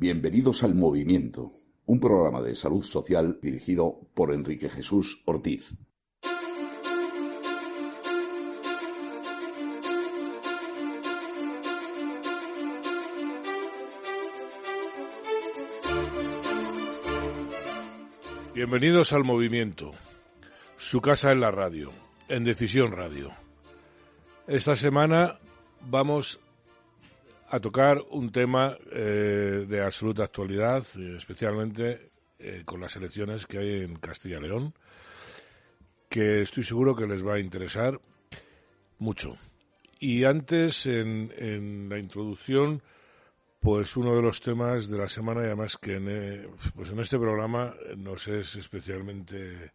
Bienvenidos al Movimiento, un programa de salud social dirigido por Enrique Jesús Ortiz. Bienvenidos al Movimiento, su casa en la radio, en Decisión Radio. Esta semana vamos a tocar un tema eh, de absoluta actualidad, eh, especialmente eh, con las elecciones que hay en Castilla y León, que estoy seguro que les va a interesar mucho. Y antes, en, en la introducción, pues uno de los temas de la semana y además que en, pues en este programa nos es especialmente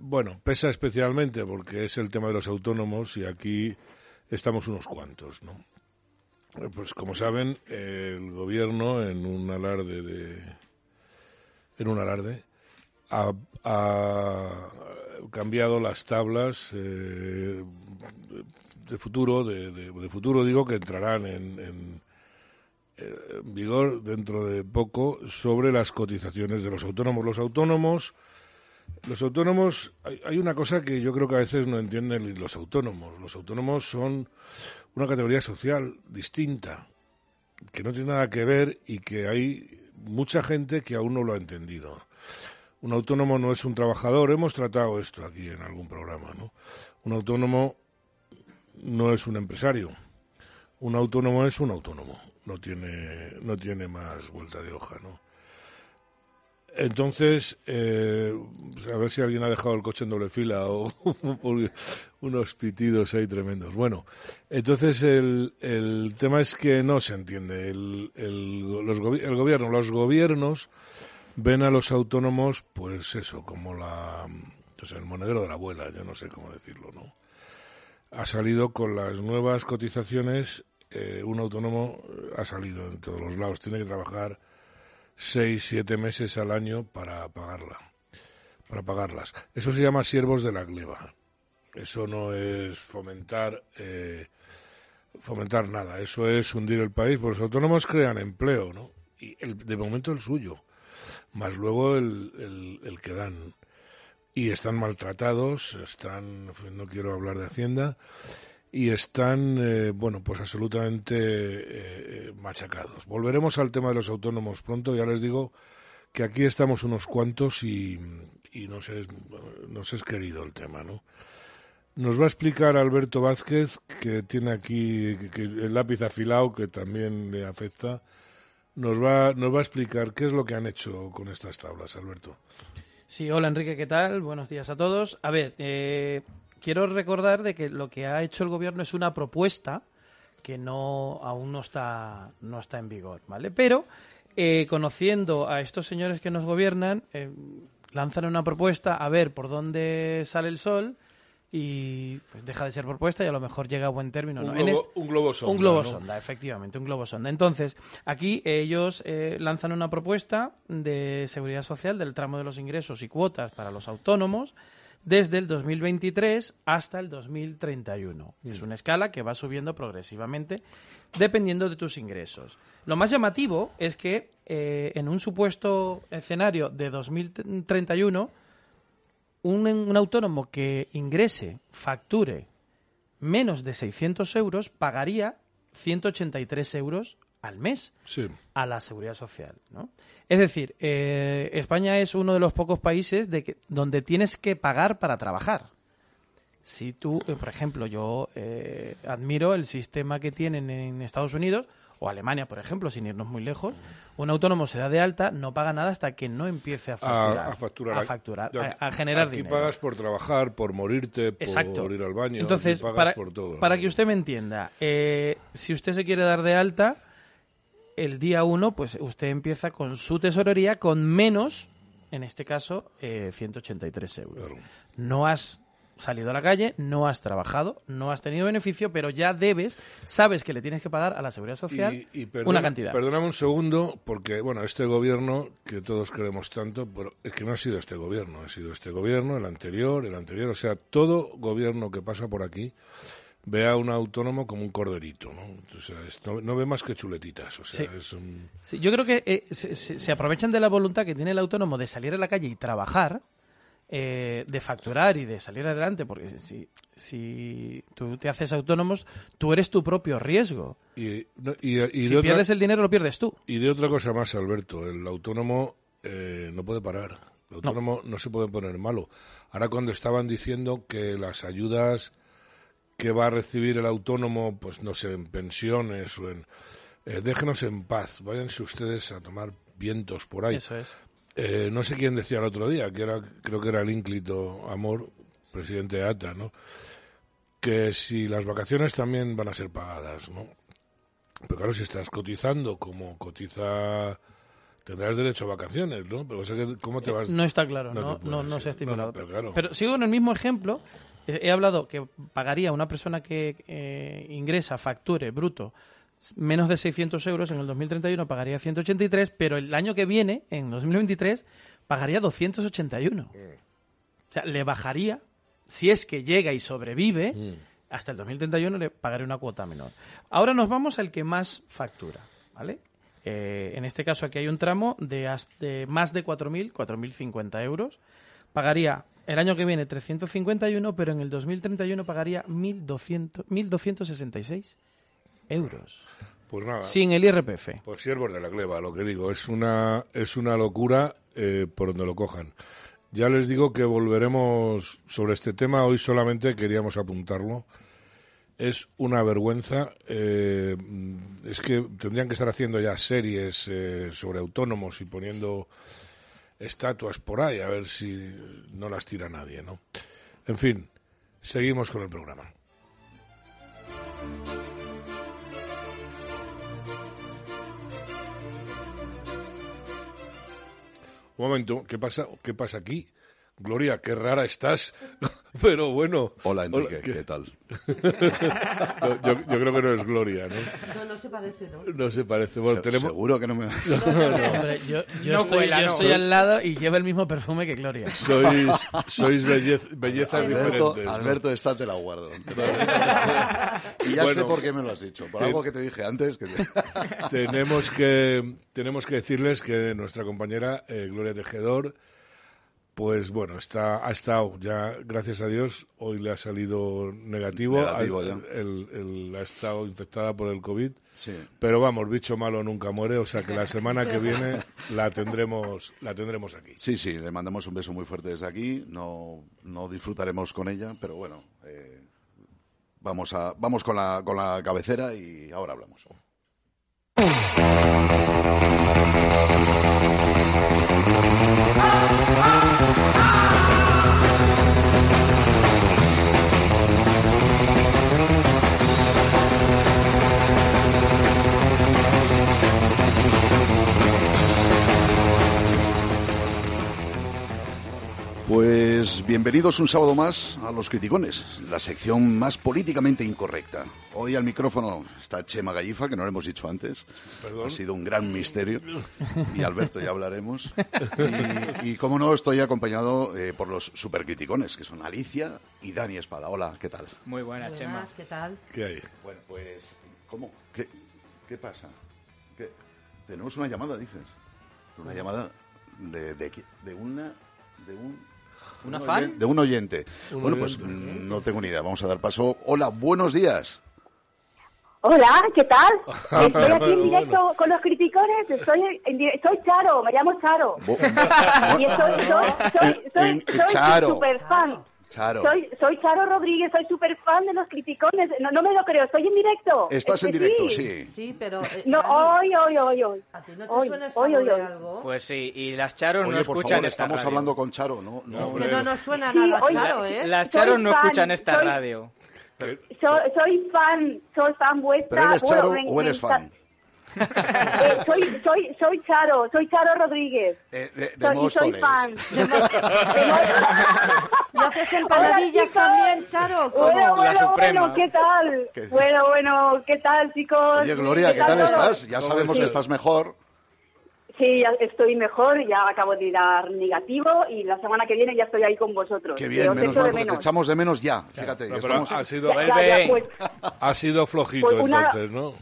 bueno, pesa especialmente porque es el tema de los autónomos y aquí estamos unos cuantos, ¿no? Pues como saben, el gobierno en un alarde de en un alarde ha, cambiado las tablas eh, de futuro de, futuro digo que entrarán en, en, en, vigor dentro de poco sobre las cotizaciones de los autónomos. Los autónomos los autónomos, hay, una cosa que yo creo que a veces no entienden los autónomos. Los autónomos son una categoría social distinta, que no tiene nada que ver y que hay mucha gente que aún no lo ha entendido. Un autónomo no es un trabajador, hemos tratado esto aquí en algún programa, ¿no? Un autónomo no es un empresario. Un autónomo es un autónomo, no tiene no tiene más vuelta de hoja, ¿no? Entonces, eh, pues a ver si alguien ha dejado el coche en doble fila o unos pitidos ahí tremendos. Bueno, entonces el, el tema es que no se entiende. El, el, los el gobierno, los gobiernos ven a los autónomos, pues eso, como la, pues el monedero de la abuela, yo no sé cómo decirlo, ¿no? Ha salido con las nuevas cotizaciones, eh, un autónomo ha salido en todos los lados, tiene que trabajar seis, siete meses al año para pagarla, para pagarlas. Eso se llama siervos de la gleba. Eso no es fomentar, eh, fomentar nada. Eso es hundir el país. Porque los autónomos crean empleo, ¿no? Y el, de momento el suyo, más luego el, el, el que dan. Y están maltratados, están, no quiero hablar de Hacienda, y están, eh, bueno, pues absolutamente eh, machacados. Volveremos al tema de los autónomos pronto, ya les digo que aquí estamos unos cuantos y, y nos, es, nos es querido el tema, ¿no? Nos va a explicar Alberto Vázquez, que tiene aquí que, que el lápiz afilado, que también le afecta. Nos va, nos va a explicar qué es lo que han hecho con estas tablas, Alberto. Sí, hola Enrique, ¿qué tal? Buenos días a todos. A ver, eh, quiero recordar de que lo que ha hecho el gobierno es una propuesta que no aún no está no está en vigor, ¿vale? Pero eh, conociendo a estos señores que nos gobiernan, eh, lanzan una propuesta a ver por dónde sale el sol y pues deja de ser propuesta y a lo mejor llega a buen término. Un, ¿no? globo, en este, un globo sonda. un globo ¿no? sonda, efectivamente, un globo sonda. Entonces, aquí ellos eh, lanzan una propuesta de seguridad social del tramo de los ingresos y cuotas para los autónomos desde el 2023 hasta el 2031. Mm. Es una escala que va subiendo progresivamente dependiendo de tus ingresos. Lo más llamativo es que eh, en un supuesto escenario de 2031, un, un autónomo que ingrese, facture menos de 600 euros, pagaría 183 euros al mes Sí. a la seguridad social, ¿no? Es decir, eh, España es uno de los pocos países de que, donde tienes que pagar para trabajar. Si tú, eh, por ejemplo, yo eh, admiro el sistema que tienen en Estados Unidos o Alemania, por ejemplo, sin irnos muy lejos, un autónomo se da de alta, no paga nada hasta que no empiece a facturar, A, a facturar. a, facturar, Ya, a- a generar Aquí dinero. pagas por trabajar, por morirte, por Exacto. ir al baño. Entonces, pagas para, por todo. para que usted me entienda, eh, si usted se quiere dar de alta, el día uno, pues usted empieza con su tesorería con menos, en este caso, eh, 183 euros. Claro. No has salido a la calle, no has trabajado, no has tenido beneficio, pero ya debes, sabes que le tienes que pagar a la seguridad social Y- y perdona- una cantidad. Perdóname un segundo, porque, bueno, este gobierno, que todos queremos tanto, pero es que no ha sido este gobierno, ha sido este gobierno, el anterior, el anterior, o sea, todo gobierno que pasa por aquí ve a un autónomo como un corderito, ¿no? O sea, es- no, no ve más que chuletitas, o sea, Sí. es un... Sí, yo creo que eh, se, se- aprovechan de la voluntad que tiene el autónomo de salir a la calle y trabajar, eh, de facturar y de salir adelante, porque si, si tú te haces autónomos, tú eres tu propio riesgo. Y, no, y- y si otra, pierdes el dinero, lo pierdes tú. y de otra cosa más, Alberto, el autónomo eh, no puede parar. El autónomo no. se puede poner malo. Ahora cuando estaban diciendo que las ayudas que va a recibir el autónomo, pues no sé, en pensiones o en... eh, déjenos en paz, váyanse ustedes a tomar vientos por ahí. Eso es. Eh, no sé quién decía el otro día, que era, creo que era el ínclito Amor, presidente de ATA, ¿no? Que si las vacaciones también van a ser pagadas, ¿no? Pero claro, si estás cotizando como cotiza, tendrás derecho a vacaciones, ¿no? Pero o sea que, ¿cómo te vas? No está claro, No no, no, se ha no, pero claro. Pero sigo en el mismo ejemplo. He he hablado que pagaría una persona que eh, ingresa, facture, bruto, menos de 600 euros, en el 2031 pagaría 183, pero el año que viene, en 2023, pagaría 281. Mm. O sea, le bajaría, si es que llega y sobrevive, Mm. hasta el 2031 le pagaré una cuota menor. Ahora nos vamos al que más factura, ¿vale? Eh, en este caso aquí hay un tramo de, has- de más de 4.000, 4.050 euros. Pagaría el año que viene 351, pero en el 2031 pagaría 1.200 1.266 euros. Pues nada, Sin el IRPF. pues siervos de la gleba, lo que digo, es una, es una locura eh, por donde lo cojan. Ya les digo que volveremos sobre este tema, hoy solamente queríamos apuntarlo. Es una vergüenza. eh, es que tendrían que estar haciendo ya series eh, sobre autónomos y poniendo estatuas por ahí, a ver si no las tira nadie, ¿no? En fin, seguimos con el programa. Un momento, ¿qué pasa, qué pasa aquí? Gloria, qué rara estás. Pero bueno. Hola, Enrique, ¿qué- ¿qué tal? No, yo, yo creo que no es Gloria, ¿no? No, no se parece, ¿no? No se parece. Bueno, Se- tenemos... Seguro que no me... Hombre, yo, yo No estoy, yo no. estoy al lado y lleva el mismo perfume que Gloria. Sois, sois bellez- bellezas Alberto, diferentes. ¿no? Alberto, esta te la guardo. y ya sé por qué me lo has dicho. Por Te- algo que te dije antes. Que te- tenemos que tenemos que decirles que nuestra compañera eh, Gloria Tejedor pues bueno está ha estado ya gracias a Dios hoy le ha salido negativo, Negativo, Ha- ya. el- el- ha estado infectada por el covid Sí. pero vamos bicho malo nunca muere o sea que la semana que viene la tendremos la tendremos aquí Sí, sí, le mandamos un beso muy fuerte desde aquí. No, no disfrutaremos con ella, pero bueno, eh, vamos, a, vamos con, la, con la cabecera y ahora hablamos. Pues bienvenidos un sábado más a Los Criticones, la sección más políticamente incorrecta. Hoy al micrófono está Chema Gallifa, que no lo hemos dicho antes. Perdón. Ha sido un gran misterio. Y Alberto ya hablaremos. Y, y como no, estoy acompañado eh, por los supercriticones, que son Alicia y Dani Espada. Hola, ¿qué tal? Muy buena, Chema. Buenas, ¿qué tal? ¿qué hay? Bueno, pues... ¿Cómo? ¿Qué, qué pasa? ¿Qué? Tenemos una llamada, dices. Una llamada de, de, de una... De un... ¿Una un fan? De un oyente. Un bueno, pues oyente. mm, no tengo ni idea. Vamos a dar paso. Hola, buenos días. Hola, ¿qué tal? Estoy aquí en directo bueno. con los criticones. Estoy en di- soy Charo, me llamo Charo. Bo- Y soy, soy, soy, soy, soy Charo. super fan. Charo, Soy, soy Charo Rodríguez, soy super fan de los criticones. No, no me lo creo, estoy en directo. estás Es en directo, sí. Sí, pero... eh, No, hoy, hoy, hoy, hoy. ¿A ti no te Hoy, suena hoy, hoy, hoy. algo? Pues sí, y las charos no por escuchan favor, esta estamos radio. hablando con Charo, ¿no? no Es que no nos suena Sí, nada, oye, Charo, ¿eh? Las charos no fan, escuchan esta soy- radio. Soy, soy fan, soy fan vuestra. ¿Pero eres Bueno, Charo me- o eres está- fan? Eh, soy, soy, soy Charo, soy Charo Rodríguez. Eh, de, de Soy, y soy fan. ¿Y haces empanadillas también, Charo? ¿Cómo? Bueno, bueno, bueno, ¿qué tal? ¿Qué? Bueno, bueno, ¿qué tal, chicos? Oye, Gloria, ¿qué tal todo? estás? Ya ¿Cómo sabemos estás? que estás mejor. Sí, ya estoy mejor, ya acabo de dar negativo y la semana que viene ya estoy ahí con vosotros. Qué Que bien, os menos mal, de porque te menos. echamos de menos ya. Fíjate, No, pero estamos... ha sido, ya, ya, pues, ha sido flojito Pues una- entonces, ¿no?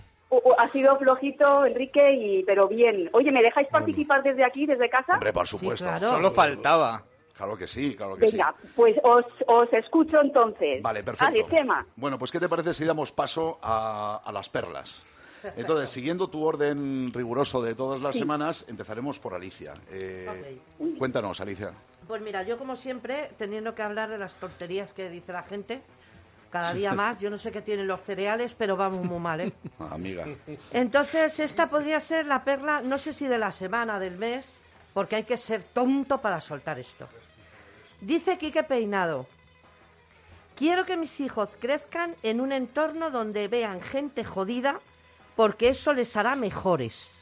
Ha sido flojito, Enrique, y pero bien. Oye, ¿me dejáis participar desde aquí, desde casa? Hombre, por supuesto. claro. Solo faltaba. Claro que sí, claro que sí. Venga, pues os, os escucho entonces. Vale, perfecto. Vale, tema. Bueno, pues ¿qué te parece si damos paso a, a las perlas? Entonces, siguiendo tu orden riguroso de todas las semanas, empezaremos por Alicia. Eh, Cuéntanos, Alicia. Pues mira, yo como siempre, teniendo que hablar de las tonterías que dice la gente, cada día más, yo no sé qué tienen los cereales, pero vamos muy mal, ¿eh? Amiga. Entonces, esta podría ser la perla, no sé si de la semana, del mes, porque hay que ser tonto para soltar esto. Dice Quique Peinado, quiero que mis hijos crezcan en un entorno donde vean gente jodida, porque eso les hará mejores.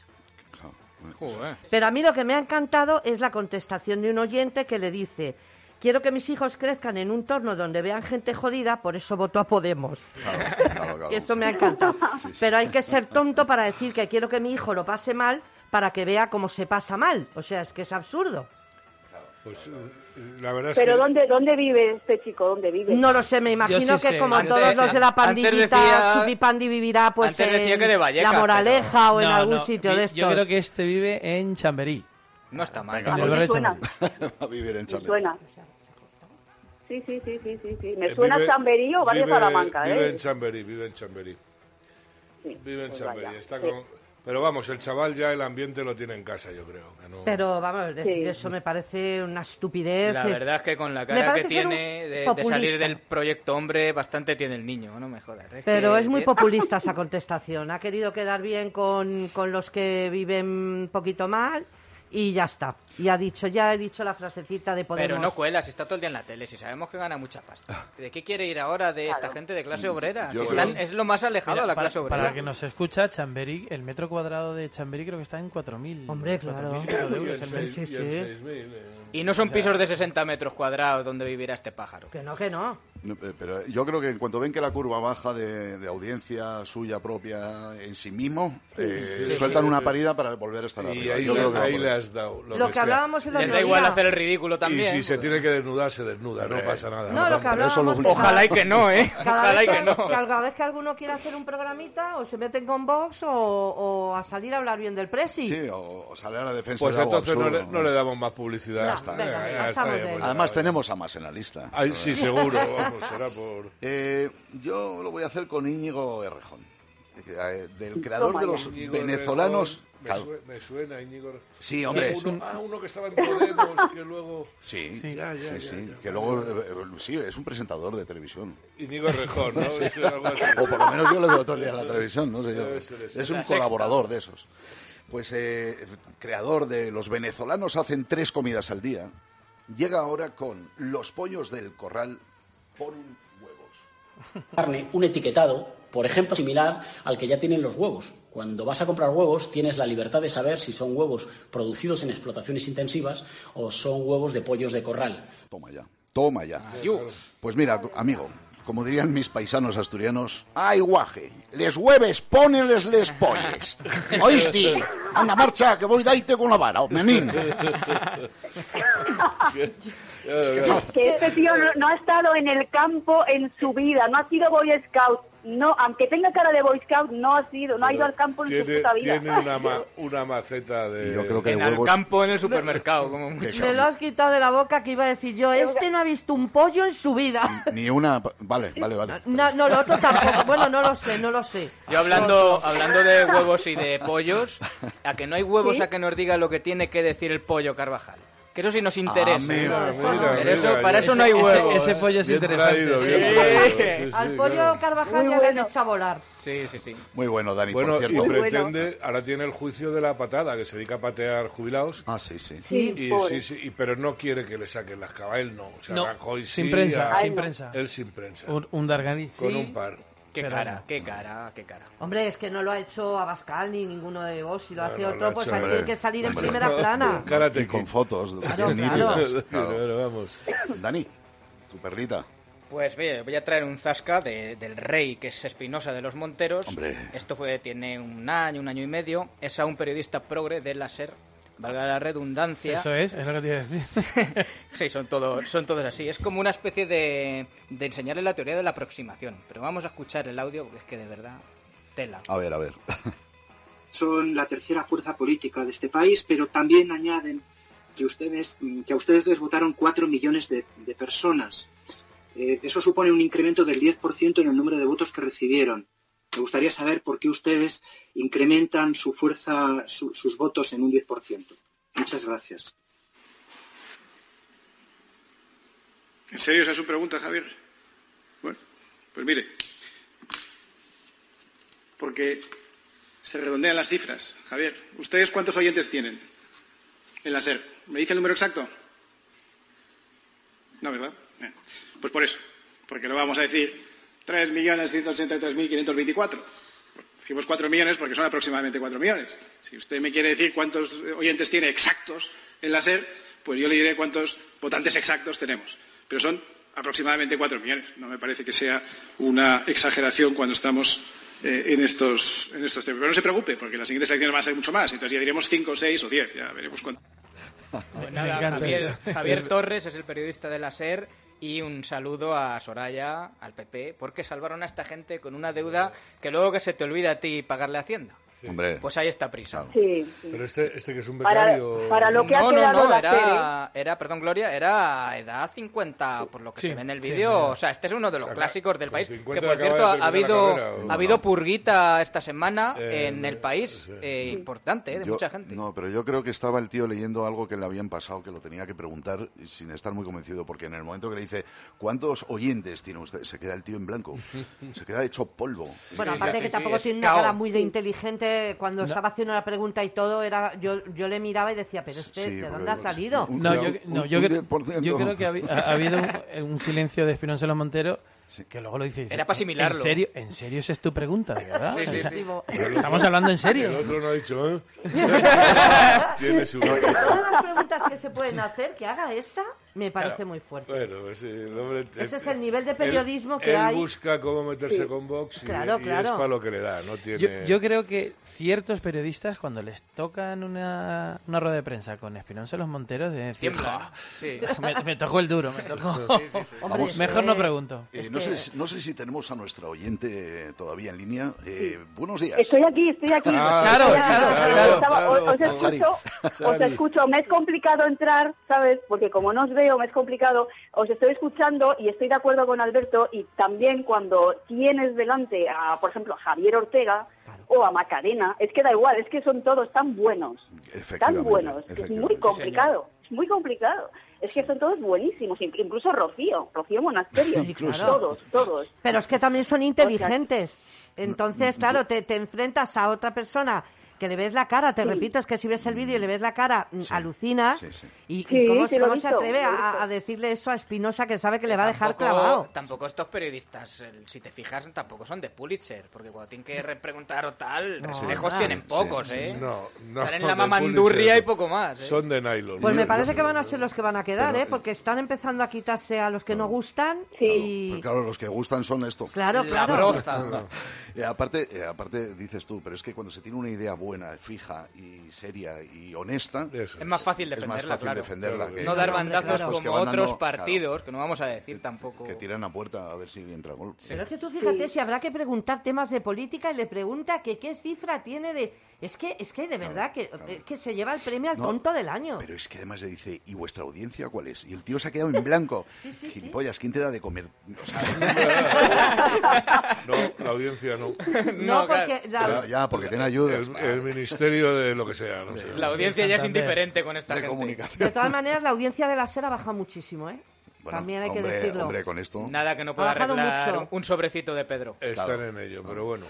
Joder. Pero a mí lo que me ha encantado es la contestación de un oyente que le dice, quiero que mis hijos crezcan en un entorno donde vean gente jodida, por eso voto a Podemos. Claro, claro, claro. Eso me ha encantado. Pero hay que ser tonto para decir que quiero que mi hijo lo pase mal para que vea cómo se pasa mal. O sea, es que es absurdo. Pues eh, la verdad es Pero que... ¿dónde, ¿dónde vive este chico? ¿Dónde vive? No lo sé, me imagino sí que sé. como Antes- todos los de la pandillita, Chupipandi vivirá pues antes decía en que de Vallecas, La Moraleja o en No, algún no, sitio de estos. Yo creo que este vive en Chamberí. No está mal. A mí me suena. Chamberí. a vivir en suena. Sí, sí, sí, sí, sí, sí. Me eh, suena vive- Chamberí o Barrio vive- Salamanca, Vive ¿eh? en Chamberí, vive en Chamberí. Sí, Vive en pues Chamberí. vaya. Está Sí. con... Pero vamos, el chaval ya el ambiente lo tiene en casa, yo creo. que no- Pero vamos, decir Sí. eso me parece una estupidez. La verdad es que con la cara que tiene de, salir del proyecto hombre, bastante tiene el niño, no me jodas. Pero que- es muy eh, populista esa contestación. Ha querido quedar bien con, con los que viven un poquito mal y ya está. Y ha dicho, ya he dicho la frasecita de Podemos. Pero no cuela, si está todo el día en la tele, si sabemos que gana mucha pasta. ¿De qué quiere ir ahora de esta gente de clase obrera? Si creo- están- es lo más alejado Mira, de la para, clase obrera. para que nos escucha, Chamberí, el metro cuadrado de Chamberí creo que está en 4.000. Hombre, claro. 4.000 y pico de Y euros en el mes. seis- sí, y en sí. 6.000, eh. Y no son pisos de 60 metros cuadrados donde vivirá este pájaro. Que no, que no. No, eh, Pero yo creo que en cuanto ven que la curva baja de, de audiencia suya propia en sí mismo, eh, Sí. sueltan Sí. una parida para volver a estar Y arriba. ahí, Yo creo que ahí le has dado lo, Lo que que sea. hablábamos Les otro da igual hacer el ridículo Y también. si se tiene que desnudar, se desnuda, no pasa nada. No, lo que hablábamos... Ojalá y que no, ¿eh? Cada Ojalá y vez que que, no. cada vez que alguno quiere hacer un programita, o se meten con Vox o, o a salir a hablar bien del Presi. Sí, o, o sale a la defensa Pues de algo entonces no le, absurdo, no le damos más publicidad. Está, venga, pues él. ya, Además tenemos a más en la lista. Ay, sí, seguro, vamos, será por... Eh, yo lo voy a hacer con Íñigo Errejón, eh, del creador de los Íñigo venezolanos. Errejón, Me, Claro. sue- me suena Íñigo. Sí, hombre. Sí, uno, ah, uno que estaba en Podemos, que luego... Sí, Sí. Ya, ya, sí, ya, sí, ya. que luego, eh, eh, sí, es un presentador de televisión. Íñigo Errejón, ¿no? O por lo menos yo lo veo todo el día en la televisión, no sé yo. Es un colaborador de esos. Pues eh, creador de Los venezolanos hacen tres comidas al día, llega ahora con Los pollos del corral ponen huevos. carne un etiquetado, por ejemplo, similar al que ya tienen los huevos. Cuando vas a comprar huevos, tienes la libertad de saber si son huevos producidos en explotaciones intensivas o son huevos de pollos de corral. Toma ya, toma ya. Pues mira, amigo, como dirían mis paisanos asturianos, ¡ay guaje! Les hueves, pónenles les polles. ¿Oíste? Anda, marcha, que voy daite con la vara, menín. Que este tío no, no ha estado en el campo en su vida, no ha sido Boy Scout. No, aunque tenga cara de Boy Scout, no ha sido, no ha ido al campo en su Tiene, puta vida. tiene una, ma- una maceta de... Yo creo que En el huevos... campo, en el supermercado, como mucho. Me lo has quitado de la boca que iba a decir yo. Este no ha visto un pollo en su vida. Ni una... Vale, vale, vale. No, no, lo otro tampoco. Bueno, no lo sé, no lo sé. Yo hablando, hablando de huevos y de pollos, a que no hay huevos a que nos diga lo que tiene que decir el pollo Carvajal. Que eso sí nos interesa. Amigo, Mira, mira, Pero eso- mira, para eso no hay Ese- huevos. Ese, pollo es Bien interesante. traído, sí. bien Sí. traído, sí, sí, Al pollo claro. Carvajal Muy ya le han bueno. hecho a volar. Sí, sí, sí. Muy bueno, Dani, Bueno, por y cierto. bueno. pretende, ahora tiene el juicio de la patada, que se dedica a patear jubilados. Ah, sí, sí. Sí, Y, sí, sí, y- pero no quiere que le saquen las cabas, él no. O sea, No, Rajoy sin sí, prensa, a- sin prensa. Él sin prensa. Un, un Darganiz. con sí. un par. Qué Pero cara, no. qué cara, qué cara. Hombre, es que no lo ha hecho Abascal ni ninguno de vos. Si lo No, hace no lo otro, ha pues hecho, hombre. tiene que salir en primera plana. Karate Y con fotos Claro, bien claro. vamos. Dani, tu perlita. Pues oye, voy a traer un zasca de- del rey, que es Espinosa de los Monteros. Hombre. Esto fue, tiene un año, un año y medio. Es a un periodista progre de la SER valga la redundancia. Eso es, es lo que te iba a decir. Sí, son todos, son todos así. Es como una especie de, de enseñarle la teoría de la aproximación. Pero vamos a escuchar el audio porque es que de verdad, tela. A ver, a ver. son la tercera fuerza política de este país, pero también añaden que ustedes, que a ustedes les votaron 4 millones de, de personas. Eh, eso supone un incremento del 10% en el número de votos que recibieron. Me gustaría saber por qué ustedes incrementan su fuerza, su- sus votos en un 10%. Muchas gracias. ¿En serio esa es su pregunta, Javier? Bueno, pues mire, porque se redondean las cifras. Javier, ¿ustedes cuántos oyentes tienen en la SER? ¿Me dice el número exacto? No, ¿verdad? Pues por eso, porque no vamos a decir 3.183.524. Dijimos 4 millones porque son aproximadamente 4 millones. Si usted me quiere decir cuántos oyentes tiene exactos en la SER, pues yo le diré cuántos votantes exactos tenemos. Pero son aproximadamente 4 millones. No me parece que sea una exageración cuando estamos eh, en, estos, en estos temas. Pero no se preocupe, porque las siguientes elecciones van a ser mucho más. Entonces ya diremos 5, 6 o 10. Ya veremos cuánto. Pues nada, Javier, Torres es el periodista de la SER y un saludo a Soraya, al PP, porque salvaron a esta gente con una deuda que luego que se te olvida a ti pagarle a Hacienda. Hombre, Pues ahí está prisa. Sí, sí. Pero este, este que es un Para, becario... para lo que ha No, no, quedado no, la era, era, perdón, Gloria, era edad 50, por lo que Sí, se ve en el vídeo. o sea, este es uno de los O sea, clásicos del país. 50 Que, por cierto, ha habido, carrera, ha habido purguita esta semana Eh, en el país, sí. eh, importante, eh, de Yo- mucha gente. No, pero yo creo que estaba el tío leyendo algo que le habían pasado, que lo tenía que preguntar sin estar muy convencido, porque en el momento que le dice, ¿cuántos oyentes tiene usted? Se queda el tío en blanco. Se queda hecho polvo. Bueno, Sí, aparte sí, que sí, tampoco tiene una cara muy de inteligente, cuando estaba haciendo la pregunta y todo, era yo, yo le miraba y decía, pero este, Sí, ¿de dónde ha los- salido? un- No, yo, no, un- yo, un cre- 10%. yo creo que ha, ha- ha habido un, un silencio de Espinosa Montero que luego lo dice. Era para asimilarlo. ¿En serio, ¿En serio esa es tu pregunta, de verdad? Sí, sí, sí. Estamos hablando en El serio. otro no ha dicho, ¿eh? Tiene su... Todas las preguntas que se pueden hacer, que haga esa, me parece Claro. muy fuerte. Bueno, sí, el hombre... Ese es el nivel de él- periodismo que él hay. busca cómo meterse con Vox y, Claro, y claro. es para lo que le da, no tiene... Yo, yo creo que ciertos periodistas, cuando les tocan una, una rueda de prensa con Espinosa Los Monteros, de decir, Tiemblan. "Ja, Sí. me, me tocó el duro, me tocó. Hombre, Vamos. es Mejor no pregunto. Eh, no, que- sé, no sé si tenemos a nuestra oyente todavía en línea. Eh, Buenos días. Estoy aquí, estoy aquí. Ah, Claro, Estoy aquí. claro, claro, os, escucho, os escucho. Me es complicado entrar, ¿sabes? Porque como no os veo, me es complicado. Os estoy escuchando y estoy de acuerdo con Alberto. Y también cuando tienes delante a, por ejemplo, a Javier Ortega o a Macarena, es que da igual, es que son todos tan buenos. Tan buenos. Es muy complicado. Es muy complicado. Es que son todos buenísimos. Inc- Incluso Rocío, Rocío Monasterio. Sí, claro. Todos, todos. Pero es que también son inteligentes. Entonces, claro, te, te enfrentas a otra persona que le ves la cara, te repito, es que si ves el vídeo y le ves la cara, mm, alucinas. sí, sí. ¿Y, y Sí, cómo, sí, se atreve a, decirle eso a Espinosa que sabe que le va a dejar Tampoco- clavado? Tampoco estos periodistas, si te fijas, tampoco son de Pulitzer, porque cuando tienen que re- preguntar o tal, No, reflejos tienen Sí, pocos, sí, ¿eh? sí. No, no. Están en la mamandurria y poco más, ¿eh? Son de nylon. Pues me parece que van a ser los que van a quedar, Pero- ¿eh? Porque están empezando a quitarse a los que no gustan Sí. y... Claro, los que gustan son esto. Claro, La claro. broza. Eh, aparte, eh, aparte, dices tú, pero es que cuando se tiene una idea buena, fija y seria y honesta, Eso Es más fácil es defenderla, más fácil claro. defenderla. Claro, que, No dar bandazos que como van otros dando- partidos, que no vamos a decir tampoco. que tiran a puerta a ver si entra gol. Pero es que tú fíjate si habrá que preguntar temas de política y le pregunta que qué cifra tiene de... Es que, es que de verdad que, eh, que se lleva el premio al No, tonto del año. Pero es que además le dice, ¿y vuestra audiencia cuál es? Y el tío se ha quedado en blanco. Sí, sí, sí. Gilipollas, ¿quién te da de comer? O sea, No, la audiencia no. No, No, porque... la- ya, porque tiene ayuda. El, el ministerio de lo que sea. No sé. La audiencia ya es indiferente con esta de gente. comunicación. De todas maneras, la audiencia de la SER ha bajado muchísimo, ¿eh? Bueno, También hay que decirlo. Hombre, con esto. Nada que no pueda arreglar mucho. un sobrecito de Pedro. Están Claro. en ello, pero bueno.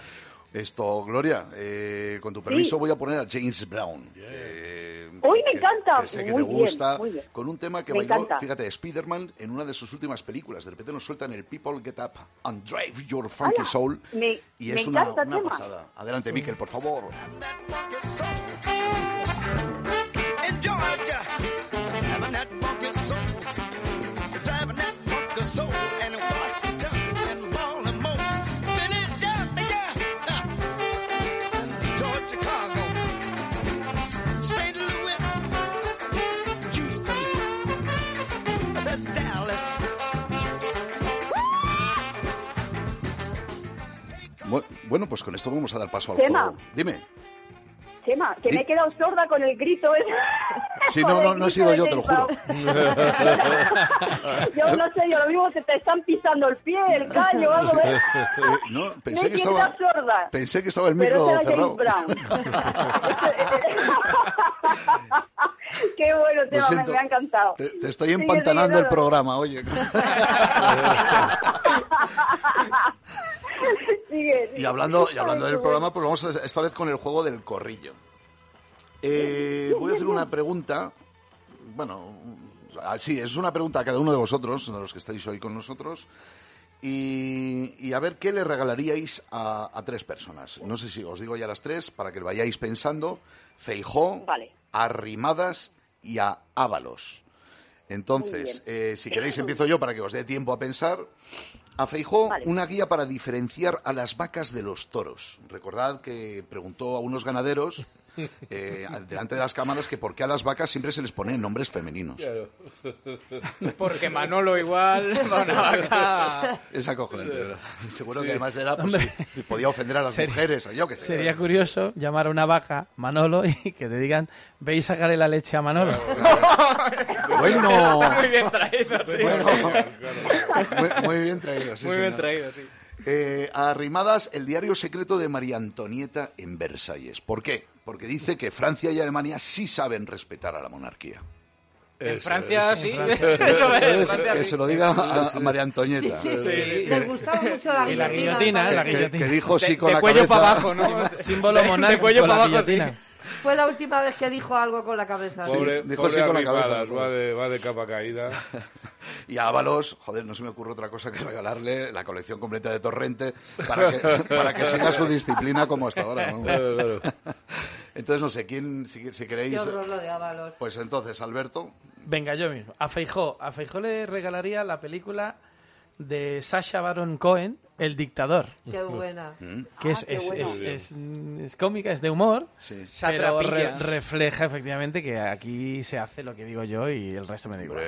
Esto, Gloria, eh, con tu permiso voy a poner a James Brown. eh, Uy, me que- encanta. Que sé que Muy te bien, gusta. muy bien. Con un tema que Me bailó, encanta. fíjate, Spider-Man en una de sus últimas películas. De repente nos sueltan el People Get Up and Drive Your Funky Soul. me- y me es una, una pasada. Adelante, Miquel, por favor. Bueno, pues con esto vamos a dar paso al Chema. juego. Dime. Chema, que me he quedado sorda con el grito. ese. Sí, no, no, no he sido yo, te lo juro. Yo no sé, yo lo mismo que te están pisando el pie, el caño, algo. Eh, no, pensé que estaba, sorda. pensé que estaba el Pero micro James cerrado. Brown. Qué bueno, Chema, me, ha encantado. Te, te estoy empantanando el programa, oye. Sigue, Y hablando, y hablando del programa, pues vamos a- esta vez con el juego del corrillo. Eh, voy a hacer una pregunta. Bueno, ah, sí, es una pregunta a cada uno de vosotros, de los que estáis hoy con nosotros. Y, y a ver qué le regalaríais a, a tres personas. No sé si os digo ya las tres para que vayáis pensando. Feijó, Vale. a Rimadas y a Ábalos. Entonces, eh, si queréis empiezo yo para que os dé tiempo a pensar. A Feijó, Vale. una guía para diferenciar a las vacas de los toros. Recordad que preguntó a unos ganaderos eh, delante de las cámaras que por qué a las vacas siempre se les ponen nombres femeninos. Porque Manolo igual una vaca. Es acojonante. Seguro Sí. que además era, pues, Hombre. podía ofender a las Sería- mujeres, o yo sé. Sería curioso llamar a una vaca Manolo y que te digan, veis sacarle la leche a Manolo. Bueno, Muy bien traído, sí. bueno. Muy, muy bien traído, sí, Muy bien señor. traído, sí. Eh, arrimadas el diario secreto de María Antonieta en Versalles. ¿Por qué? Porque dice que Francia y Alemania sí saben respetar a la monarquía. En Eso, Francia eso. sí. En Francia. Eso es, en Entonces, Francia que sí. se lo diga a, a María Antonieta. Sí, sí, sí. Que- Les gustaba mucho la Y la guillotina. guillotina, ¿vale? la que, guillotina. que dijo sí De- con de la cuello cabeza. para abajo, ¿no? Símbolo De- de monárquico, cuello para abajo, guillotina. Fue la última vez que dijo algo con la cabeza. Sí. Pobre, dijo pobre sí con la cabeza, va de, va de capa caída. Y a Ábalos, joder, no se me ocurre otra cosa que regalarle la colección completa de Torrente para que, para que siga su disciplina como hasta ahora. Claro, claro. Entonces, no sé, ¿quién, si, si queréis... Horror lo de Ábalos. Pues entonces, Alberto, Venga, yo mismo. A Feijó. A Feijó le regalaría la película de Sasha Baron Cohen, El dictador. Qué buena. Que Ah, es, qué es, es, es- es cómica, es de humor, sí. pero re- refleja efectivamente que aquí se hace lo que digo yo y el resto me da igual.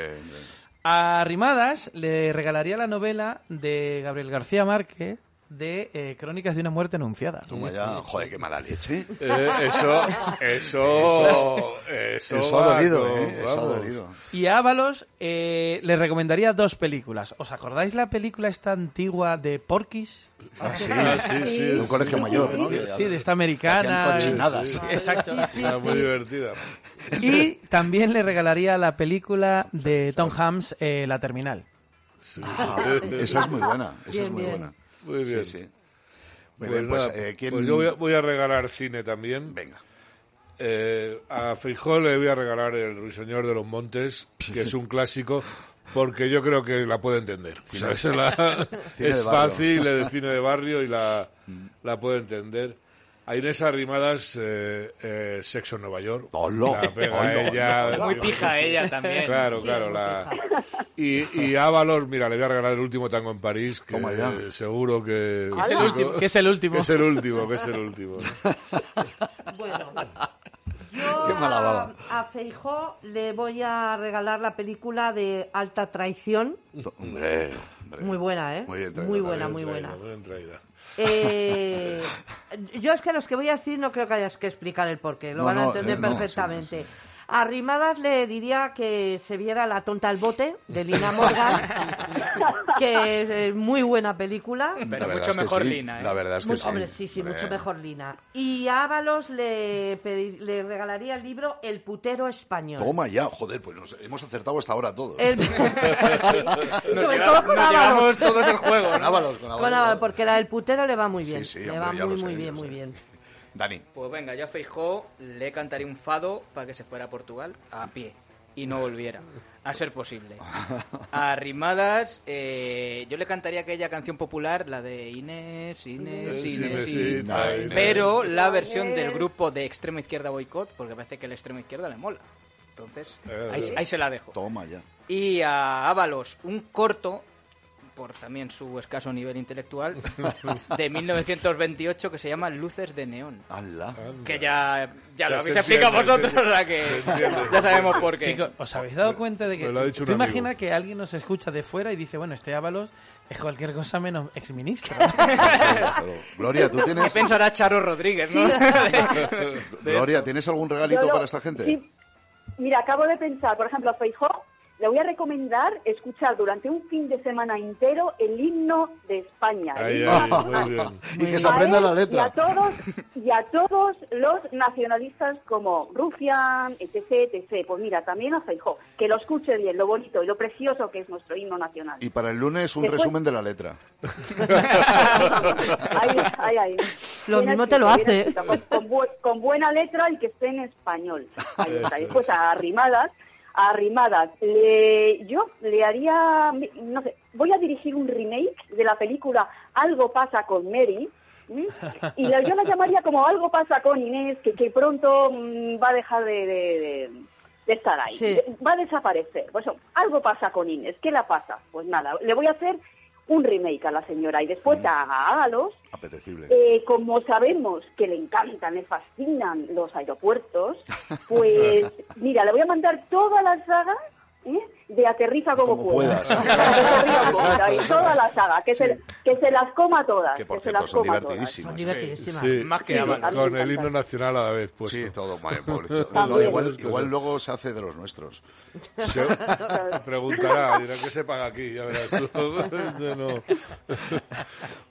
A Rimadas le regalaría la novela de Gabriel García Márquez de eh, Crónicas de una muerte anunciada. Toma ya, joder, qué mala leche. Eh, eso, eso, eso, Eso ha dolido, ¿eh? Eso ha dolido. Y a Ábalos eh, le recomendaría dos películas. ¿Os acordáis la película esta antigua de Porky's? Ah, sí, Ah, sí, sí. de un colegio mayor, ¿no? Sí, de esta americana. cochinadas. Sí, exacto. Sí, sí, Era sí. muy divertida. Y también le regalaría la película de Tom Hanks, eh, La Terminal. Sí. Ah, esa es muy buena, esa es Bien, muy bien. buena. Muy bien. Sí, sí. Muy Pues, bien, pues, nada, eh, ¿quién- pues yo voy a, voy a regalar cine también. Venga. Eh, a Feijó le voy a regalar El Ruiseñor de los Montes, que es un clásico, porque yo creo que la puede entender. O sea, es la- fácil, es de cine de barrio y la, la puede entender. A Inés Arrimadas, eh, eh, Sexo en Nueva York. Hola, La pega hola, ella. hola. Muy pija ella también. Claro, Sí, claro. La... Y, y Ábalos, mira, le voy a regalar el último tango en París, que Toma ya. eh, seguro que... Es el último, que es el último. Que es el último, que es el último. Bueno, yo Qué mala baba. a, a Feijó le voy a regalar la película de Alta Traición. Hombre, hombre. Muy buena, ¿eh? Muy bien traída, muy muy buena, Bien muy traída, buena. muy bien traída. Eh, yo es que los que voy a decir no creo que hayas que explicar el porqué, lo No, van a entender eh, no, perfectamente. sí, A Rimadas le diría que se viera La tonta al bote, de Lina Morgan, que es eh, muy buena película. Pero mucho es que mejor sí, Lina, ¿eh? La verdad es que Muy- sí. hombre, sí, sí, Hombre. mucho mejor Lina. Y a Ábalos le, pedi- le regalaría el libro El putero español. Toma ya, joder, pues nos hemos acertado hasta ahora todos. El- Sobre todo con Ábalos. todos el juego, Con ¿no? Ábalos, con Con Ábalos. Ábalos, porque la del putero le va muy Sí, bien. sí, le hombre, va muy, muy bien, muy bien. Dani. Pues venga, yo a Feijó le cantaría un fado para que se fuera a Portugal a pie y no volviera, a ser posible. A Rimadas, eh, yo le cantaría aquella canción popular, la de Inés, Inés, Inés, Inés, pero la versión del grupo de extrema izquierda boicot, porque parece que el extrema izquierda le mola. Entonces, Eh, ahí, ahí se la dejo. Toma ya. Y a Ábalos, un corto por también su escaso nivel intelectual, de 1928 que se llama Luces de Neón. ¡Hala! Que ya, ya lo habéis explicado vosotros, o sea que ya sabemos por qué. Chicos, ¿os habéis dado cuenta de que Me lo ha dicho un tú amigo. imaginas que alguien nos escucha de fuera y dice, bueno, este Ábalos es cualquier cosa menos exministro? Gloria, ¿tú ¿Qué tienes, pensará Charo Rodríguez, no? Gloria, ¿tienes algún regalito lo- para esta gente? sí. Mira, acabo de pensar, por ejemplo, a Feijó le voy a recomendar escuchar durante un fin de semana entero el himno de España. muy bien. Y que se A aprenda la Y a letra. todos, y a todos los nacionalistas como Rufián, etc, etc. Pues mira, también a Feijó, que lo escuche bien, lo bonito y lo precioso que es nuestro himno nacional. Y para el lunes un Después- resumen de la letra. Lo Bien mismo te lo hace. Con, con bu- con buena letra y que esté en español. Ahí está. Después a Arrimadas, a Arrimadas, le, yo le haría, no sé, voy a dirigir un remake de la película Algo pasa con Mary. Y la- yo la llamaría como Algo pasa con Inés, que, que pronto mm, va a dejar de, de- de- de estar ahí. Sí. Va a desaparecer. Pues eso, algo pasa con Inés. ¿Qué la pasa? Pues nada, le voy a hacer un remake a la señora y después a Ágalos, Apetecible. eh, como sabemos que le encantan, le fascinan los aeropuertos, pues mira, le voy a mandar toda la saga ¿eh? de Aterriza como, Como puedas. Puedas, y toda la saga, que, Sí. se, que se las coma todas. Que por se las cierto son coma divertidísimas. Son divertidísimas. Sí, Más que con- el himno nacional a la vez puesto. Sí, todo mal. No, igual, igual luego se hace de los nuestros. Se preguntará, dirá que se paga aquí, ya verás tú. Este no.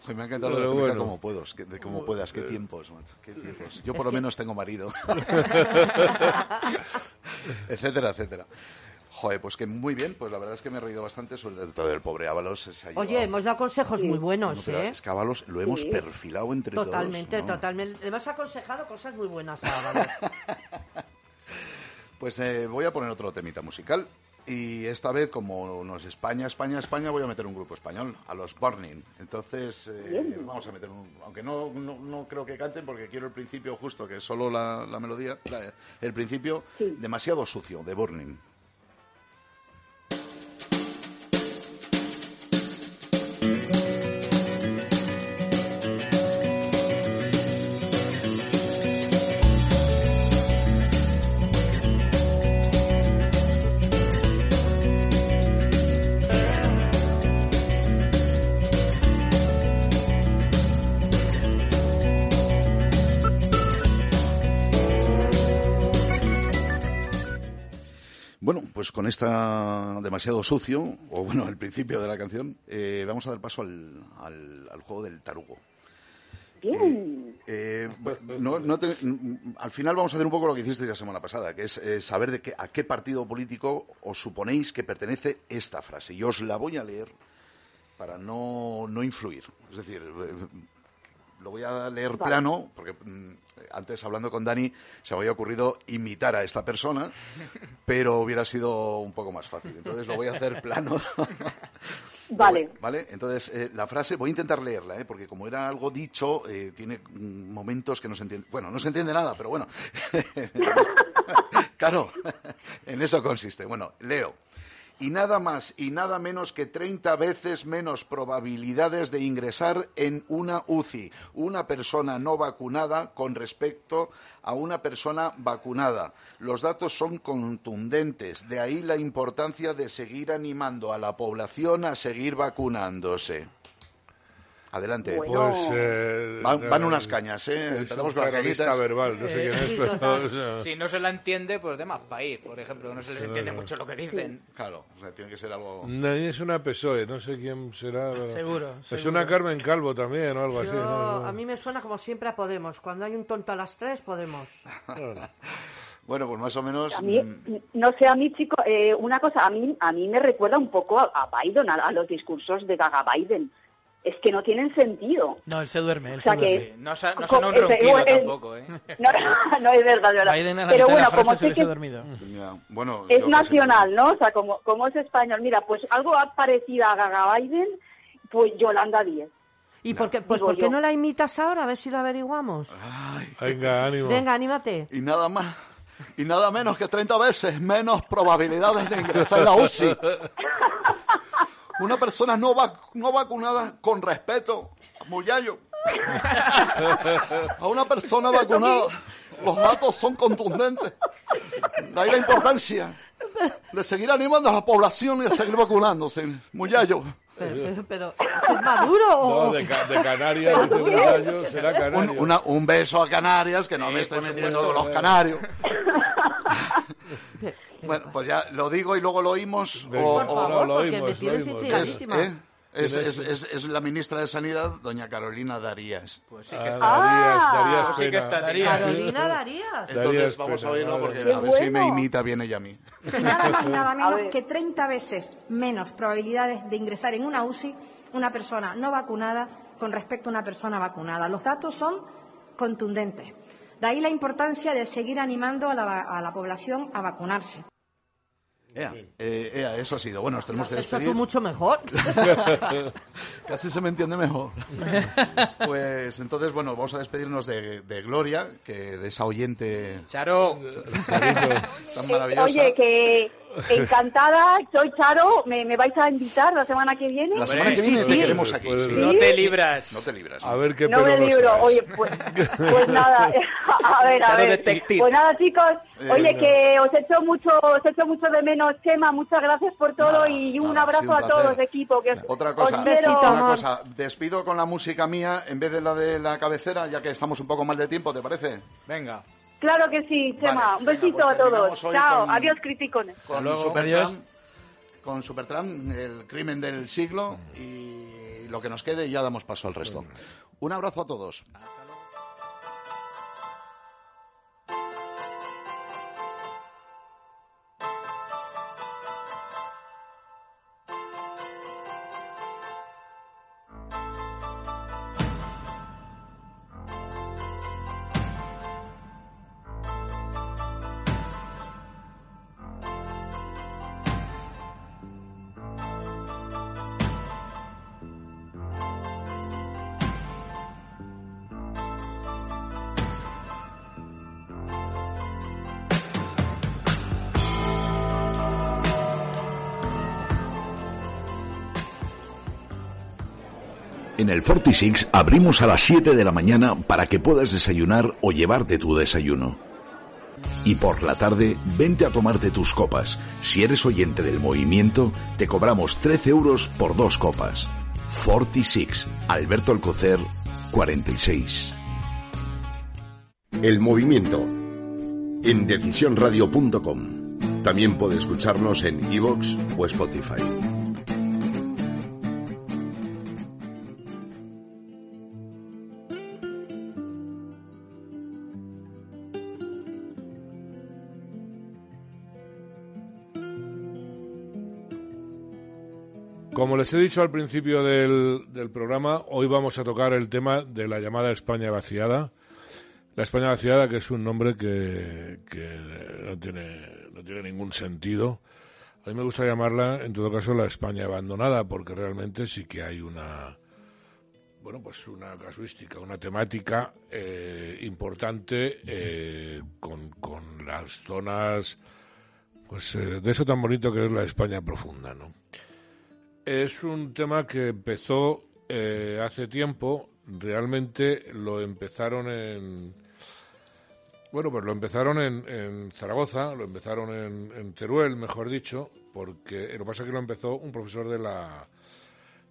Joder, me ha encantado lo de bueno. como puedas, que, de como puedas, qué tiempos, macho, qué tiempos. Yo por lo que- menos tengo marido. etcétera, etcétera. Joder, pues que muy bien, pues la verdad es que me he reído bastante sobre todo el pobre Ábalos. Oye, llevado- hemos dado consejos muy buenos, ¿eh? Es que Ábalos lo hemos Sí. perfilado entre Totalmente, todos. ¿no? totalmente. Le hemos aconsejado cosas muy buenas a Ábalos. Pues eh, voy a poner otro temita musical. Y esta vez, como no es España, España, España, voy a meter un grupo español, a los Burning. Entonces, eh, vamos a meter un. Aunque no, no, no creo que canten, porque quiero el principio justo, que es solo la, la melodía. la- el principio, Sí. demasiado sucio, de Burning. Con esta demasiado sucio, o bueno, el principio de la canción, eh, vamos a dar paso al, al- al juego del tarugo. Bien. Eh, bueno, no- no te- al final vamos a hacer un poco lo que hicisteis la semana pasada, que es eh, saber de qué, a qué partido político os suponéis que pertenece esta frase. Y os la voy a leer para no, no influir. Es decir, eh, lo voy a leer Vale. plano, porque mm, antes hablando con Dani se me había ocurrido imitar a esta persona, pero hubiera sido un poco más fácil. Entonces lo voy a hacer plano. Vale. ¿Vale? Entonces, eh, la frase, voy a intentar leerla, ¿eh? porque como era algo dicho, eh, tiene momentos que no se entiende. Bueno, no se entiende nada, pero bueno. claro, en eso consiste. Bueno, leo. Y nada más y nada menos que 30 veces menos probabilidades de ingresar en una UCI una persona no vacunada con respecto a una persona vacunada. Los datos son contundentes, de ahí la importancia de seguir animando a la población a seguir vacunándose. Adelante. Bueno. Pues, eh, Van, van eh, unas cañas, ¿eh? Es Empezamos un con las verbal, no sé quién es, pero... total. o sea, Si no se la entiende, pues de más país, por ejemplo, que no se les entiende mucho lo que dicen. Claro, o sea, tiene que ser algo... no, es una PSOE, no sé quién será. pero- Seguro, Es seguro. una Carmen Calvo también o algo así. Yo- ¿no? a mí me suena como siempre a Podemos. Cuando hay un tonto a las tres, Podemos. Bueno, pues más o menos... A mí, mm, no sé, a mí, chico, eh, una cosa, a mí, a mí me recuerda un poco a, a Biden, a, a los discursos de Gaga Biden. Es que no tienen sentido. No, él se duerme. Él O sea se que- duerme. Sí, no, sa- no un ronquido el- tampoco, ¿eh? No, no es verdad, verdad. Biden a la Pero bueno, como se sé que dormido. ya, bueno, es que nacional, ¿no? O sea, como, como es español, mira, pues algo parecido a Gaga Biden, pues Yolanda 10. ¿Y por qué, pues, ¿por qué no la imitas ahora? A ver si lo averiguamos. Venga, ánimo. Venga, anímate. Y nada más y nada menos que 30 veces menos probabilidades de ingresar en la UCI Una persona no, vac- no vacunada con respeto, Muyayo. A una persona vacunada, los datos son contundentes. De ahí la importancia de seguir animando a la población y de seguir vacunándose, Muyayo. Pero, pero, pero, ¿es maduro o...? No, de, Ca- de Canarias, dice Muyayo, será Un, Canarias. una- un beso a Canarias, que no me estoy metiendo con los canarios. bueno, pues ya lo digo y luego lo oímos. Por o- favor, lo oímos, lo tienes oímos. es, intrigadísima. ¿eh? Es, es- es- es la ministra de Sanidad, doña Carolina Darías. Pues sí Ah, que está. Darías, Darías Pues sí que está Darías. Carolina Darías. Entonces Darías vamos pena, a oírlo porque a ver si me imita bien ella a mí. Nada más y nada menos que 30 veces menos probabilidades de ingresar en una UCI una persona no vacunada con respecto a una persona vacunada. Los datos son contundentes. De ahí la importancia de seguir animando a la, va- a la población a vacunarse. Ea, eh, ea, eso ha sido. Bueno, nos tenemos que despedir. tú mucho mejor. Casi se me entiende mejor. Pues entonces, bueno, vamos a despedirnos de, de Gloria, que de esa oyente Charo, tan maravillosa. Oye, que encantada, soy Charo, ¿me, me vais a invitar la semana que viene? La semana que viene sí. te queremos aquí. Pues sí. no te libras. No te libras. A ver qué No me libro, traes. oye, pues, pues nada, a ver, a ver. Detective. Pues nada, chicos, Eh, oye, no. que os echo mucho, os echo mucho de menos, Chema, muchas gracias por todo Nada, y un nada, abrazo un a todos, equipo, que os, Otra cosa, os una amor. cosa, despido con la música mía en vez de la de la cabecera, ya que estamos un poco mal de tiempo, ¿te parece? Venga. Claro que sí, Chema, Vale, un venga, besito pues a todos. Chao, con- adiós, criticones. Con luego, Supertram, adiós. con Supertram, el crimen del siglo y lo que nos quede y ya damos paso al resto. Un abrazo a todos. El 46 abrimos a las 7 de la mañana para que puedas desayunar o llevarte tu desayuno. Y por la tarde, vente a tomarte tus copas. Si eres oyente del movimiento, te cobramos 13 euros por dos copas. 46, Alberto Alcocer, 46. El movimiento. En decisionradio.com. También puede escucharnos en iVoox o Spotify. Como les he dicho al principio del, programa, hoy vamos a tocar el tema de la llamada España vaciada. La España vaciada, que es un nombre que, que no, tiene, no tiene ningún sentido. A mí me gusta llamarla, en todo caso, la España abandonada, porque realmente sí que hay una, bueno, pues una casuística, una temática eh, importante eh, con, con las zonas, pues eh, de eso tan bonito que es la España profunda, ¿no? Es un tema que empezó eh, hace tiempo. Realmente lo empezaron en. Bueno, pues lo empezaron en, en Zaragoza, lo empezaron en, Teruel, mejor dicho, porque lo que pasa es que lo empezó un profesor de la,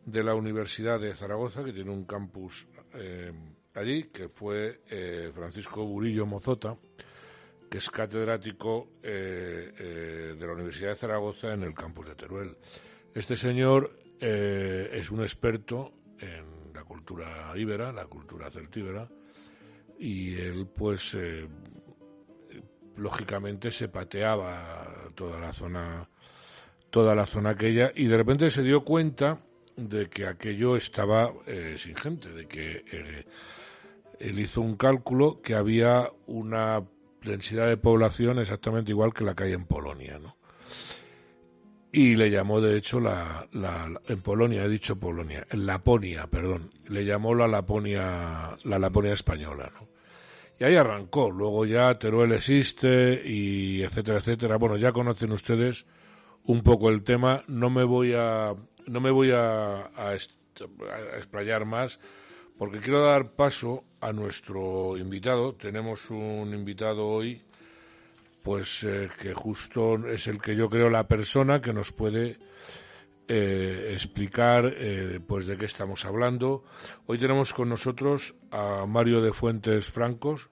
de la Universidad de Zaragoza, que tiene un campus eh, allí, que fue eh, Francisco Burillo Mozota, que es catedrático eh, eh, de la Universidad de Zaragoza en el campus de Teruel. Este señor eh, es un experto en la cultura íbera, la cultura celtíbera, y él, pues, eh, lógicamente se pateaba toda la zona, toda la zona aquella, y de repente se dio cuenta de que aquello estaba eh, sin gente, de que él hizo un cálculo que había una densidad de población exactamente igual que la que hay en Polonia, ¿no? Y le llamó de hecho la, la- en Polonia he dicho Polonia en Laponia perdón le llamó la Laponia la Laponia española ¿no? y ahí arrancó luego ya Teruel existe y etcétera etcétera bueno ya conocen ustedes un poco el tema no me voy a, no me voy a, a a explayar más porque quiero dar paso a nuestro invitado. Tenemos un invitado hoy, pues eh, que justo es el que yo creo la persona que nos puede eh, explicar eh, pues de qué estamos hablando. Hoy tenemos con nosotros a Mario de Fuentes Francos,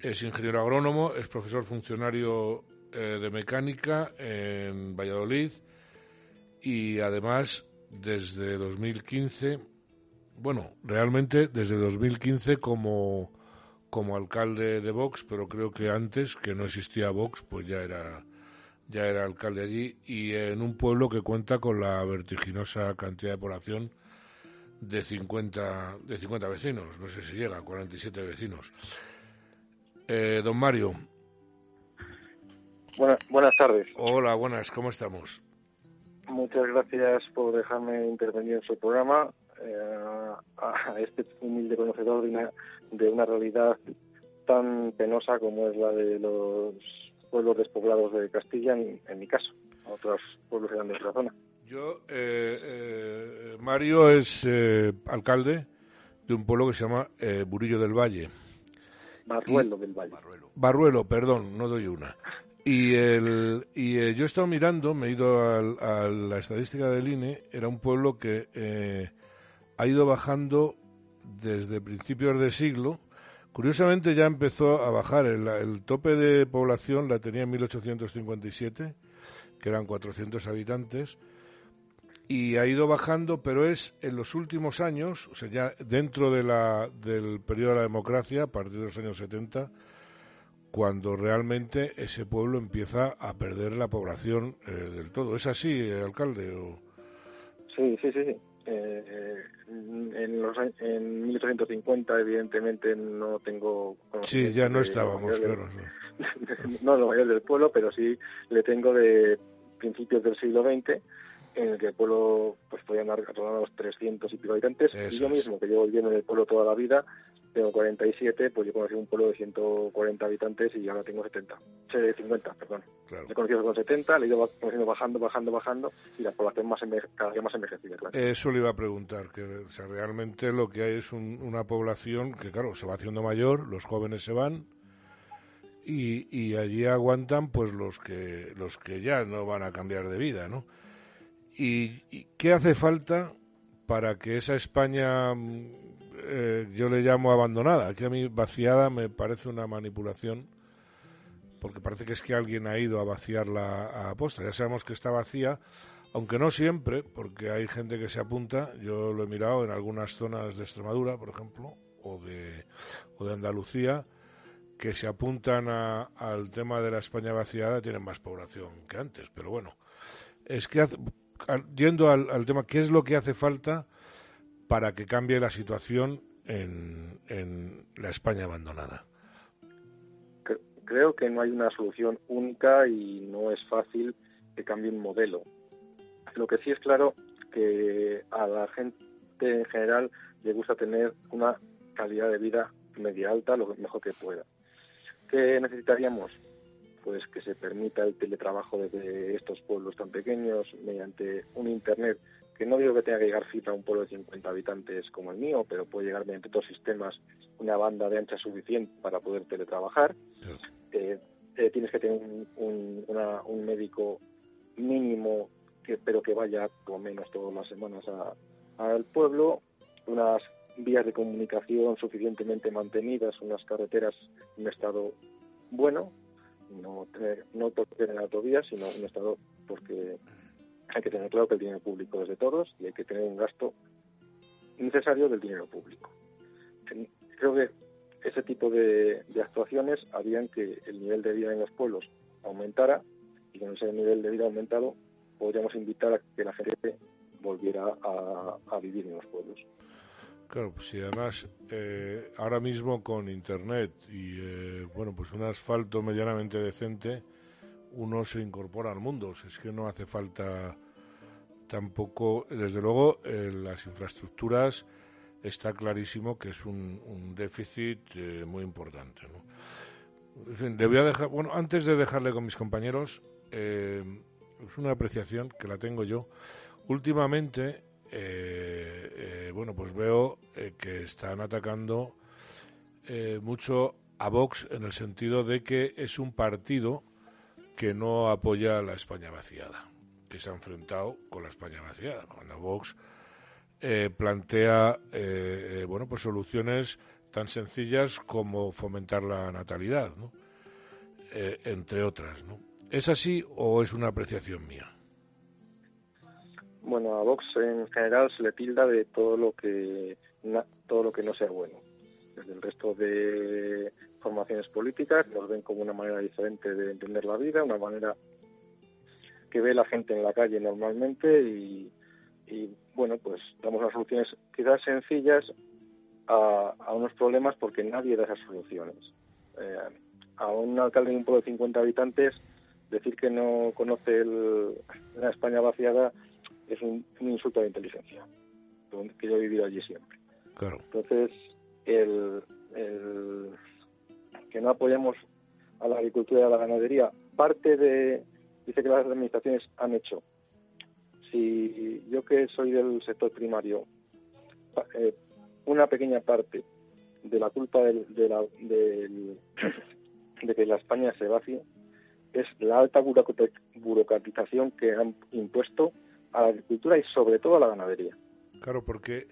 es ingeniero agrónomo, es profesor funcionario de mecánica en Valladolid y además desde 2015, bueno, realmente desde 2015 como, como alcalde de Vox, pero creo que antes, que no existía Vox, pues ya era, ya era alcalde allí y en un pueblo que cuenta con la vertiginosa cantidad de población de 50, de 50 vecinos, no sé si llega a 47 vecinos. Eh, don Mario. Buenas, buenas tardes. Hola, buenas, ¿cómo estamos? Muchas gracias por dejarme intervenir en su programa. eh, a, a este humilde conocedor de una, de una realidad tan penosa como es la de los pueblos despoblados de Castilla, en, en mi caso. Otros pueblos grandes de la zona. Yo, eh, eh, Mario es eh, alcalde de un pueblo que se llama eh, Burillo del Valle. Barruelo del Valle. Barruelo, perdón, no doy una. Y, el, y eh, yo he estado mirando, me he ido al- a, la estadística del INE, era un pueblo que eh, ha ido bajando desde principios de siglo. Curiosamente ya empezó a bajar, el, el tope de población la tenía en 1857, que eran 400 habitantes, y ha ido bajando, pero es en los últimos años, o sea, ya dentro de la, del periodo de la democracia, a partir de los años 70, cuando realmente ese pueblo empieza a perder la población eh, del todo. ¿Es así, alcalde? O... Sí, sí, sí. Eh, en, los, en 1850, evidentemente, no tengo Sí, ya no de estábamos, del- claro. no lo mayor del pueblo, pero sí le tengo de principios del siglo XX, en el que el pueblo pues podía andar a los 300 y pico habitantes. y yo es. mismo, que llevo viviendo en el pueblo toda la vida, tengo 47, pues yo conocí un pueblo de 140 habitantes y ahora tengo 70. Eh, 50, perdón. Claro. He conocido con 70, le he ido conociendo bajando, bajando, bajando, y la población más cada día más envejecida, claro. Eso le iba a preguntar, que o sea, realmente lo que hay es un- una población que, claro, se va haciendo mayor, los jóvenes se van y, y allí aguantan pues los que los que ya no van a cambiar de vida, ¿no? ¿Y, y qué hace falta para que esa España, mm, eh, yo le llamo abandonada, que a mí vaciada me parece una manipulación, porque parece que es que alguien ha ido a vaciarla a aposta. Ya sabemos que está vacía, aunque no siempre, porque hay gente que se apunta, yo lo he mirado en algunas zonas de Extremadura, por ejemplo, o de, o de Andalucía, que se apuntan a- al tema de la España vaciada, tienen más población que antes, pero bueno, es que hace- yendo al, tema, ¿qué es lo que hace falta para que cambie la situación en, en la España abandonada? Cre- Creo que no hay una solución única y no es fácil que cambie un modelo. Lo que sí es claro que a la gente en general le gusta tener una calidad de vida media alta lo mejor que pueda. ¿Qué necesitaríamos? Pues que se permita el teletrabajo desde estos pueblos tan pequeños mediante un Internet que no digo que tenga que llegar fibra a un pueblo de 50 habitantes como el mío, pero puede llegar mediante otros sistemas una banda de ancha suficiente para poder teletrabajar. Eh, eh, tienes que tener un, un- una- un médico mínimo, que, pero que vaya por lo menos todas las semanas al pueblo, unas vías de comunicación suficientemente mantenidas, unas carreteras en un estado bueno, no, no porque tener autovías, sino un estado porque hay que tener claro que el dinero público es de todos y hay que tener un gasto necesario del dinero público. En- Creo que ese tipo de, actuaciones harían que el nivel de vida en los pueblos aumentara y con ese nivel de vida aumentado podríamos invitar a que la gente volviera a vivir en los pueblos. Claro, pues y además eh, ahora mismo con internet y eh, bueno, pues un asfalto medianamente decente, uno se incorpora al mundo. Es que no hace falta tampoco, desde luego, las infraestructuras está clarísimo que es un, déficit eh, muy importante. le voy a dejar, bueno, antes de dejarle con mis compañeros, eh, es una apreciación que la tengo yo. últimamente, eh, bueno, pues veo eh, que están atacando eh, mucho a Vox en el sentido de que es un partido que no apoya a la España vaciada, que se ha enfrentado con la España vaciada. Cuando Vox plantea, bueno, pues soluciones tan sencillas como fomentar la natalidad, entre otras, ¿no? ¿Es así o es una apreciación mía? Bueno, a Vox en general se le tilda de todo lo que todo lo que no sea bueno. Desde el resto de formaciones políticas nos ven como una manera diferente de entender la vida, una manera que ve la gente en la calle normalmente y, bueno, pues damos unas soluciones quizás sencillas a, a unos problemas porque nadie da esas soluciones. Eh, a un alcalde de un pueblo de 50 habitantes decir que no conoce el- la España vaciada es un, un insulto a la inteligencia, que yo he vivido allí siempre. Claro. Entonces, el, el que no apoyemos a la agricultura y a la ganadería, parte de, dice que las administraciones han hecho. Si yo que soy del sector primario, eh, una pequeña parte de la culpa de, la, del- de que la España se vacie es la alta burocrat- burocratización que han impuesto a la agricultura y sobre todo a la ganadería. Claro, porque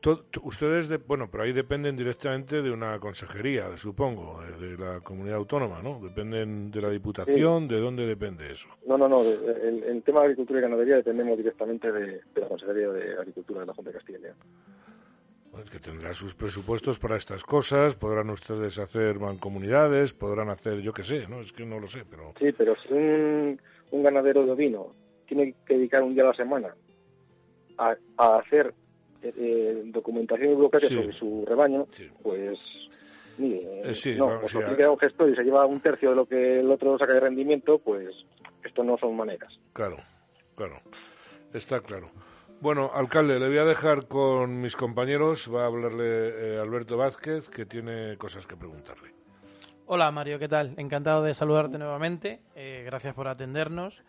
to- to- ustedes, de- bueno, pero ahí dependen directamente de una consejería, supongo, de la comunidad autónoma, ¿no? Dependen de la diputación, ¿de dónde depende eso? No, no, no. El, el tema de agricultura y ganadería dependemos directamente de, de la Consejería de Agricultura de la Junta de Castilla y León. Que tendrá sus presupuestos para estas cosas, podrán ustedes hacer mancomunidades, podrán hacer, yo qué sé, ¿no? Es que no lo sé, pero... Sí, pero si un, un ganadero de ovino tiene que dedicar un día a la semana a, a hacer eh, eh, documentación y burocracia Sí. sobre su rebaño, pues mire, Eh, sí, no, vamos, pues lo a- aplica un gestor y se lleva un tercio de lo que el otro saca de rendimiento, pues esto no son maneras. Claro, claro, está claro. Bueno, alcalde, le voy a dejar con mis compañeros, va a hablarle eh, Alberto Vázquez, que tiene cosas que preguntarle. Hola Mario, ¿qué tal? Encantado de saludarte nuevamente. Eh, gracias por atendernos.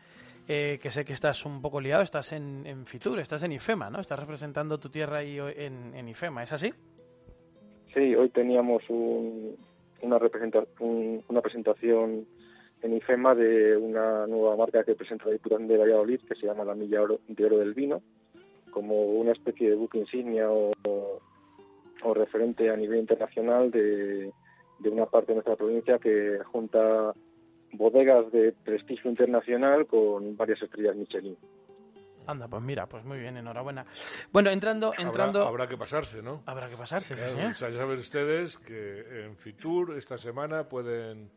Eh, que sé que estás un poco liado, estás en, en Fitur, estás en IFEMA, ¿no? Estás representando tu tierra ahí en, en IFEMA, ¿es así? Sí, hoy teníamos un- una, un- una presentación en IFEMA de una nueva marca que presenta la Diputación de Valladolid que se llama la Milla de Oro del Vino, como una especie de buque insignia o, o referente a nivel internacional de, de una parte de nuestra provincia que junta bodegas de prestigio internacional con varias estrellas Michelin. Anda, pues mira, pues muy bien, enhorabuena. Bueno, entrando, entrando... Habrá, habrá que pasarse, ¿no? Habrá que pasarse, sí, Claro, señor. o sea, ya saben ustedes que en Fitur esta semana pueden,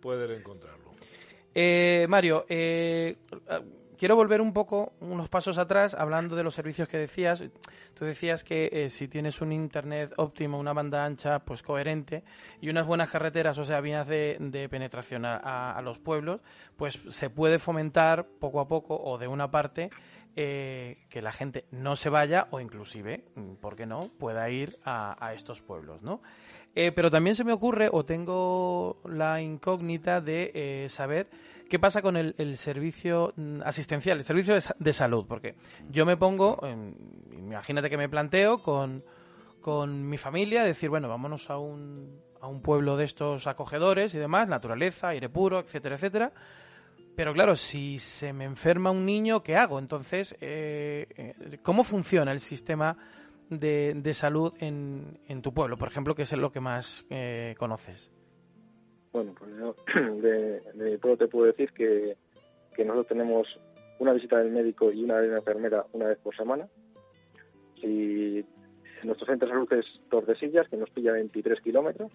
pueden encontrarlo. Eh, Mario, eh, quiero volver un poco, unos pasos atrás, hablando de los servicios que decías. Tú decías que eh, si tienes un internet óptimo, una banda ancha, pues coherente, y unas buenas carreteras, o sea, vías de, penetración a, los pueblos, pues se puede fomentar poco a poco, o de una parte, eh, que la gente no se vaya, o inclusive, mm, ¿por qué no?, pueda ir a, estos pueblos, ¿no? Eh, pero también se me ocurre, o tengo la incógnita de saber qué pasa con el, servicio mm, asistencial, el servicio de, de salud, porque yo me pongo, en- imagínate que me planteo con, con mi familia, decir, bueno, vámonos a un, a un pueblo de estos acogedores y demás, naturaleza, aire puro, etcétera, etcétera. Pero claro, si se me enferma un niño, ¿qué hago? Entonces, eh, eh, ¿cómo funciona el sistema de, de salud en, en tu pueblo, por ejemplo, que es lo que más eh, conoces? Bueno, pues yo de, de mi pueblo te puedo decir que, que nosotros tenemos una visita del médico y una de la enfermera una vez por semana. Si nuestro centro de salud es Tordesillas, que nos pilla 23 kilómetros.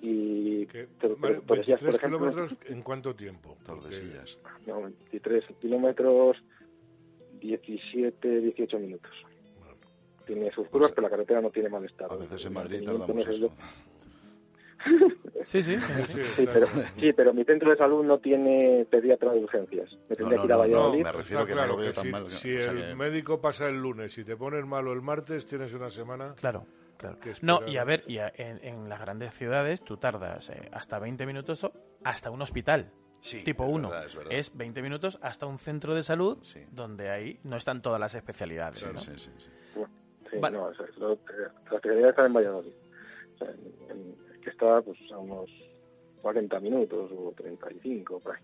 Y Vale, Tordesillas, por 23 ejemplo, kilómetros, ¿en cuánto tiempo? Tordesillas. no, 23 kilómetros, 17, 18 minutos. Tiene sus curvas, pero la carretera no tiene mal estado. A veces en Madrid tardamos no es eso. Sí, sí. Sí, pero, sí, pero mi centro de salud no tiene pediatra de urgencias. Me tendría no, que ir a no, Valladolid. me refiero que no claro lo veo tan si, mal, si o sea el que- médico pasa el lunes y te pones malo el martes, tienes una semana. Claro, claro. que No, y a ver, y a- en, en las grandes ciudades tú tardas eh, hasta 20 minutos hasta un hospital. Sí, tipo es 1. verdad, es. Es 20 minutos hasta un centro de salud donde ahí no están todas las especialidades. Sí, ¿no? sí, sí, sí. Sí, Vale. no, eso es lo- eh, la especialidad está en Valladolid. O sea, en- en- que está pues, a unos 40 minutos o 35, por ahí.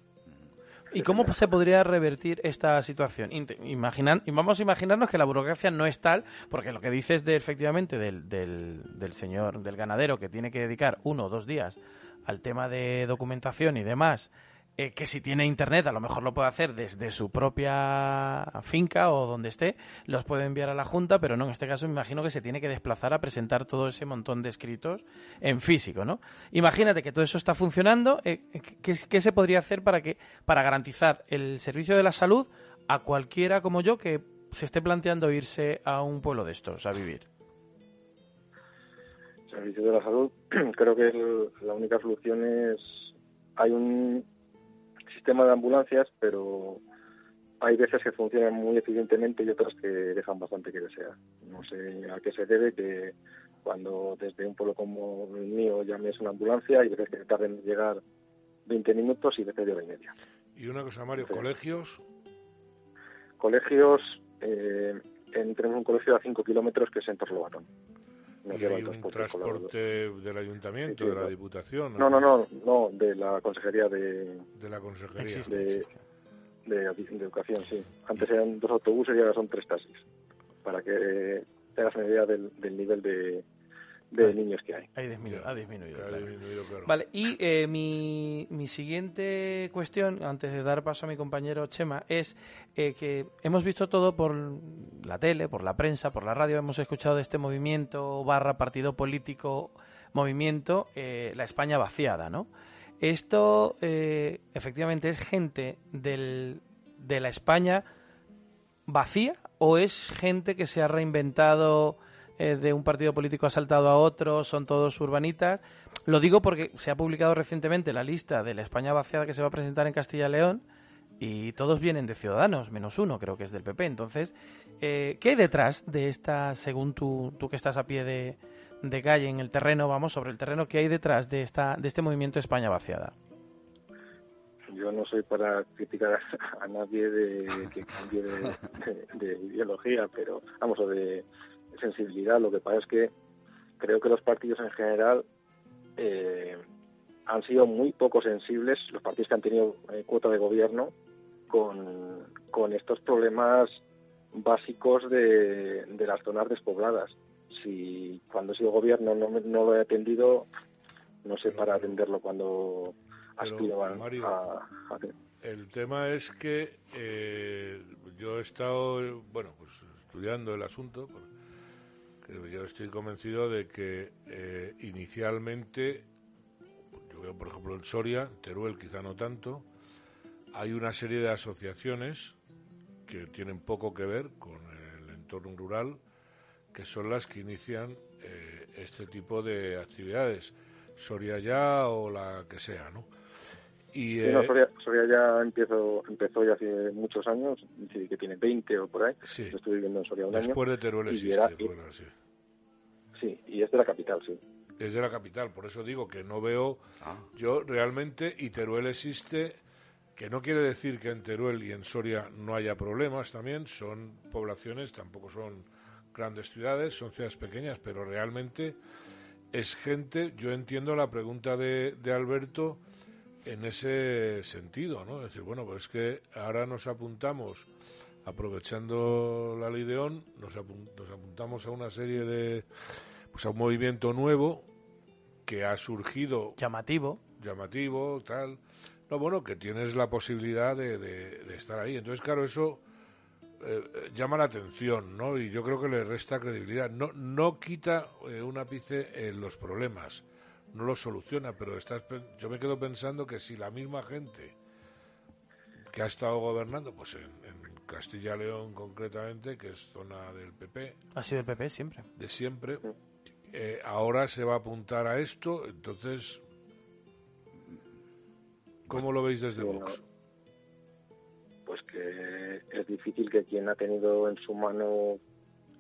¿Y cómo se podría revertir esta situación? Imaginan- vamos a imaginarnos que la burocracia no es tal, porque lo que dices de efectivamente del, del, del señor, del ganadero, que tiene que dedicar uno o dos días al tema de documentación y demás, eh, que si tiene internet a lo mejor lo puede hacer desde su propia finca o donde esté, los puede enviar a la Junta, pero no, en este caso me imagino que se tiene que desplazar a presentar todo ese montón de escritos en físico, ¿no? Imagínate que todo eso está funcionando, eh, ¿qué, qué se podría hacer para, que, para garantizar el servicio de la salud a cualquiera como yo que se esté planteando irse a un pueblo de estos a vivir? Servicio de la salud, creo que la única solución es hay un sistema de ambulancias, pero hay veces que funcionan muy eficientemente y otras que dejan bastante que desear. No sé a qué se debe que cuando desde un pueblo como el mío llames una ambulancia hay veces que tarden en llegar 20 minutos y veces de hora y media. Y una cosa, Mario, colegios, Colegios, eh, en- tenemos un colegio a 5 kilómetros que es en Torlobatón. Nos lleva el un transporte transporte del ayuntamiento, Sí, sí, de la no. diputación. No, no, no, no, de la Consejería de, De la consejería. Existe, de, existe. de, de Educación, sí. Antes eran dos autobuses y ahora son tres taxis, para que tengas una idea del, del nivel de, de niños que hay. Ha disminuido, ha disminuido, Que ha claro. disminuido, claro. Vale, y eh, mi, mi siguiente cuestión, antes de dar paso a mi compañero Chema, es eh, que hemos visto todo por la tele, por la prensa, por la radio, hemos escuchado de este movimiento barra partido político, movimiento, eh, la España vaciada, ¿no? Esto eh, efectivamente es gente del, de la España vacía o es gente que se ha reinventado eh, de un partido político ha saltado a otro, son todos urbanitas. Lo digo porque se ha publicado recientemente la lista de la España vaciada que se va a presentar en Castilla y León y todos vienen de Ciudadanos, menos uno creo que es del PP. Entonces, eh, ¿qué hay detrás de esta, según tú, tú que estás a pie de, calle en el terreno, vamos, sobre el terreno, qué hay detrás de, esta, de este movimiento España vaciada? Yo no soy para criticar a, nadie de que cambie de- de ideología, pero vamos, o de sensibilidad. Lo que pasa es que creo que los partidos en general eh, han sido muy poco sensibles, los partidos que han tenido eh, cuota de gobierno, con, con estos problemas básicos de, de las zonas despobladas. Si cuando he sido gobierno no, me- no lo he atendido, no sé para atenderlo cuando aspiro a, Mario, a- a- El tema es que eh, yo he estado, bueno, pues estudiando el asunto. porque yo estoy convencido de que eh, inicialmente, yo veo por ejemplo en Soria, Teruel quizá no tanto, hay una serie de asociaciones que tienen poco que ver con el entorno rural, que son las que inician eh, este tipo de actividades, Soria ya o la que sea, ¿no? Y, Sí, no, eh, Soria, Soria ya empezó, empezó ya hace muchos años, sí, que tiene 20 o por ahí. Sí. Yo estuve viviendo en Soria un Después año. de Teruel y existe, era- y- bueno, sí. sí, y es de la capital, sí. Es de la capital, por eso digo que no veo yo realmente, y Teruel existe, que no quiere decir que en Teruel y en Soria no haya problemas también, son poblaciones, tampoco son grandes ciudades, son ciudades pequeñas, pero realmente es gente, yo entiendo la pregunta de, de Alberto en ese sentido, ¿no? Es decir, bueno, pues es que ahora nos apuntamos, aprovechando la ley de ON, nos, apun- nos apuntamos a una serie de, pues a un movimiento nuevo que ha surgido llamativo. Llamativo tal. No bueno que tienes la posibilidad de, de- de estar ahí. Entonces claro eso eh, llama la atención no y yo creo que le resta credibilidad. No no quita eh, un ápice en los problemas no los soluciona pero estás yo me quedo pensando que si la misma gente que ha estado gobernando pues en, en Castilla y León concretamente que es zona del PP Ha sido el PP siempre. de siempre. Eh, ahora se va a apuntar a esto, entonces, ¿cómo lo veis desde Bueno, Vox? Pues que es difícil que quien ha tenido en su mano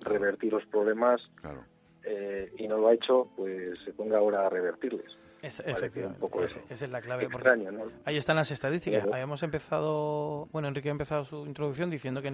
revertir los problemas Claro. Eh, y no lo ha hecho, pues se ponga ahora a revertirles. Es- efectivamente, un poco eso. esa es la clave. porque Extraño, ¿no? Ahí están las estadísticas. Claro. Habíamos empezado, bueno, Enrique ha empezado su introducción diciendo que,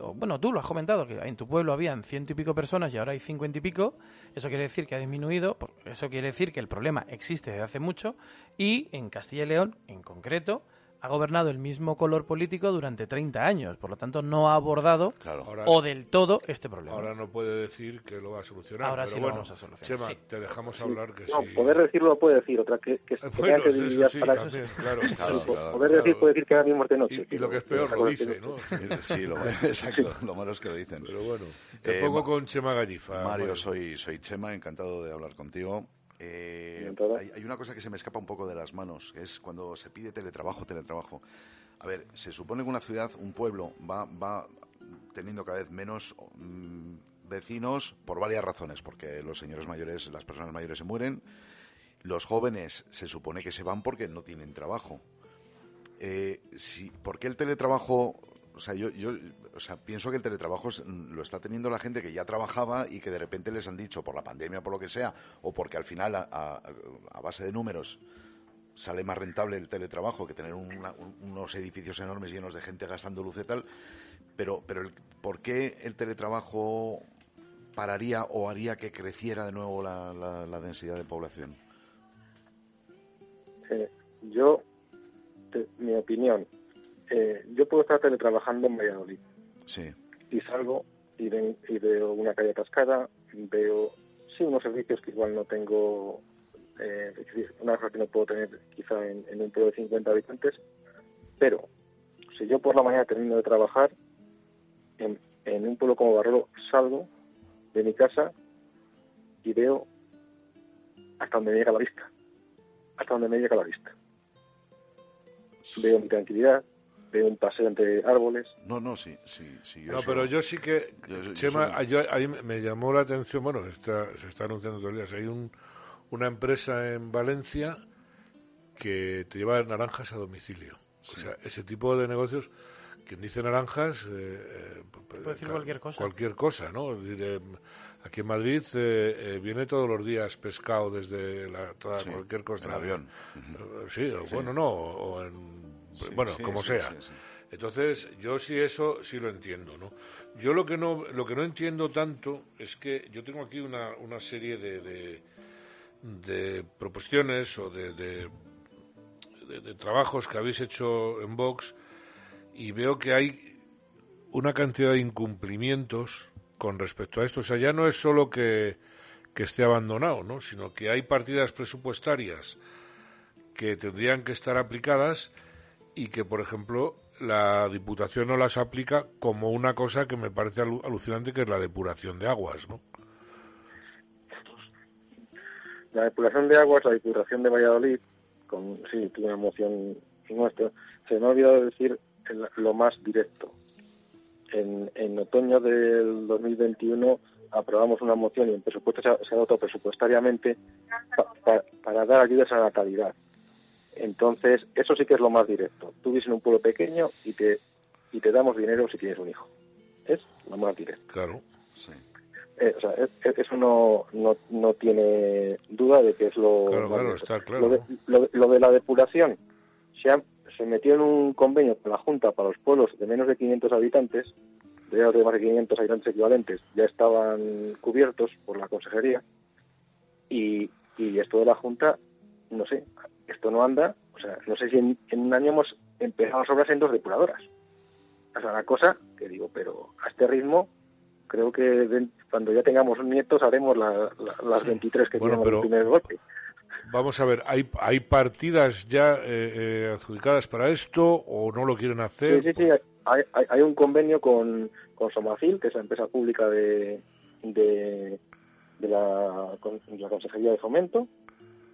o, bueno, tú lo has comentado, que en tu pueblo habían ciento y pico personas y ahora hay cincuenta y pico. Eso quiere decir que ha disminuido, eso quiere decir que el problema existe desde hace mucho y en Castilla y León, en concreto, ha gobernado el mismo color político durante 30 años. Por lo tanto, no ha abordado Ahora- o del todo este problema. Ahora no puede decir que lo va a solucionar. Ahora pero sí lo bueno, vamos a solucionar, Chema, sí. te dejamos hablar que No, sí. poder decirlo lo puede decir, otra que, que, que Bueno, tenga eso credibilidad sí, para también, eso. claro. Sí, Claro, claro, poder claro. decir puede decir que ahora mismo es de noche. Y, y lo que es peor, Pero- lo dice, ¿no? Sí, lo, exacto. Lo malo es que lo dicen. Pero bueno, te Eh, pongo con Chema Gallifa. Mario, soy, soy Chema, encantado de hablar contigo. Eh, hay, hay una cosa que se me escapa un poco de las manos, que es cuando se pide teletrabajo, teletrabajo. A ver, se supone que una ciudad, un pueblo, va, va teniendo cada vez menos mm, vecinos por varias razones, porque los señores mayores, las personas mayores se mueren, los jóvenes se supone que se van porque no tienen trabajo. Eh, si, ¿Por qué el teletrabajo? O sea, yo, yo o sea, pienso que el teletrabajo mm, lo está teniendo la gente que ya trabajaba y que de repente les han dicho, por la pandemia por lo que sea, o porque al final, a, base de números, sale más rentable el teletrabajo que tener una- un- unos edificios enormes llenos de gente gastando luz y tal. Pero, pero ¿por qué el teletrabajo pararía o haría que creciera de nuevo la, la- la densidad de población? Eh, yo, mi opinión, eh, yo puedo estar teletrabajando en Valladolid Sí. y salgo y, ven- y veo una calle atascada, veo, sí, unos servicios que igual no tengo, eh, una cosa que no puedo tener quizá en, en un pueblo de 50 habitantes, pero si yo por la mañana termino de trabajar, en, en un pueblo como Barrero salgo de mi casa y veo hasta donde me llega la vista, hasta donde me llega la vista. Veo mi tranquilidad, un paseo entre árboles. No, no, sí, sí, sí. yo No, pero yo sí que, yo- yo Chema, soy- yo- ahí me llamó la atención, bueno, está- se está anunciando todos los días, hay un, una empresa en Valencia que te lleva naranjas a domicilio. O sea, ese tipo de negocios, quien dice naranjas... eh, eh, Puede decir cualquier cosa. Cualquier cosa, ¿no? Eh, aquí en Madrid eh, eh, viene todos los días pescado desde la, toda, Sí, cualquier costa. en avión. Eh, Sí, o Sí. bueno, no, o en... Sí, bueno, sí, como sí, sea. Entonces, yo sí eso sí lo entiendo, ¿no? Yo lo que no lo que no entiendo tanto es que yo tengo aquí una, una serie de, de, de proposiciones o de, de, de- de trabajos que habéis hecho en Vox y veo que hay una cantidad de incumplimientos con respecto a esto. O sea, ya no es solo que, que esté abandonado, ¿no? Sino que hay partidas presupuestarias que tendrían que estar aplicadas y que, por ejemplo, la Diputación no las aplica como una cosa que me parece alu- alucinante, que es la depuración de aguas, ¿no? La depuración de aguas, la Diputación de Valladolid, con, sí, tuvo una moción nuestra, se me ha olvidado decir el- lo más directo. En, en otoño del 2021 aprobamos una moción y el presupuesto se ha, presupuestariamente pa- para dar ayudas a la natalidad. Entonces, eso sí que es lo más directo. Tú vives en un pueblo pequeño y te, y te damos dinero si tienes un hijo. Es lo más directo. Claro. Eh, o sea, es- es- eso no, no, no tiene duda de que es lo Claro, claro, directo. está claro. Lo de, lo de- lo de la depuración, se, ha- se metió en un convenio con la Junta para los pueblos de menos de 500 habitantes, de los de más de 500 habitantes equivalentes, ya estaban cubiertos por la consejería, y, y esto de la Junta, no sé, esto no anda, o sea, no sé si en, en un año hemos empezado las obras en dos depuradoras. O sea, la cosa que digo, pero a este ritmo, creo que cuando ya tengamos nietos haremos la- la- las 23 que Bueno, tenemos primer golpe. Vamos a ver, ¿hay, hay partidas ya eh, eh, adjudicadas para esto o no lo quieren hacer? Sí, sí, sí. Hay, hay, hay un convenio con, con Somacil, que es la empresa pública de, de, de la, con- de la Consejería de Fomento,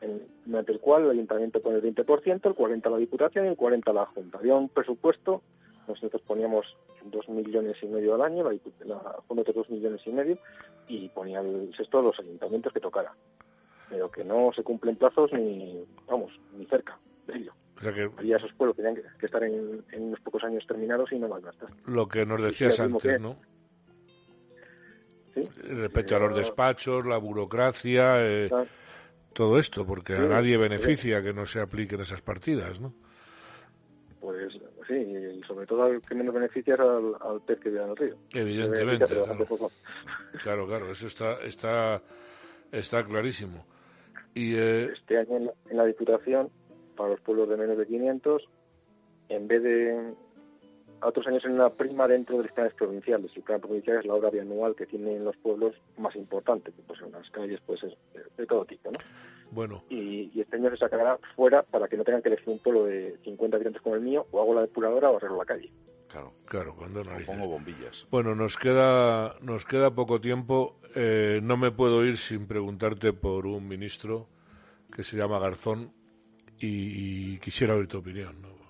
en- mediante el cual el Ayuntamiento pone el 20%, el 40% la Diputación y el 40% la Junta. Había un presupuesto, nosotros poníamos dos millones y medio al año, la, la Junta otros dos millones y medio, y ponía el sexto de los ayuntamientos que tocara. Pero que no se cumplen plazos ni, vamos, ni cerca de ello. O sea que Había esos pueblos que tenían que, estar en, en unos pocos años terminados y no van a estar. lo que nos decías antes, que- ¿no? Sí. Respecto a los despachos, la burocracia, eh, Claro. Todo esto, porque a nadie sí. beneficia que no se apliquen esas partidas, ¿no? Pues sí, y sobre todo al que menos beneficia es al, al pez que vive en el río. Evidentemente, claro. Claro, claro, eso está, está, está clarísimo. Y eh, Este año en la, en la Diputación, para los pueblos de menos de 500, en vez de a otros años en una prima dentro de los planes provinciales. El plan provincial es la obra bianual que tienen los pueblos más importante, que pues en las calles pues es de, todo tipo, ¿no? bueno, Y, y este año se sacará fuera para que no tengan que elegir un pueblo de 50 habitantes como el mío, o hago la depuradora o arreglo la calle. Claro. claro, cuando narices. Pongo bombillas. Bueno, nos queda, nos queda poco tiempo. Eh, no me puedo ir sin preguntarte por un ministro que se llama Garzón y, y quisiera oír tu opinión. ¿no?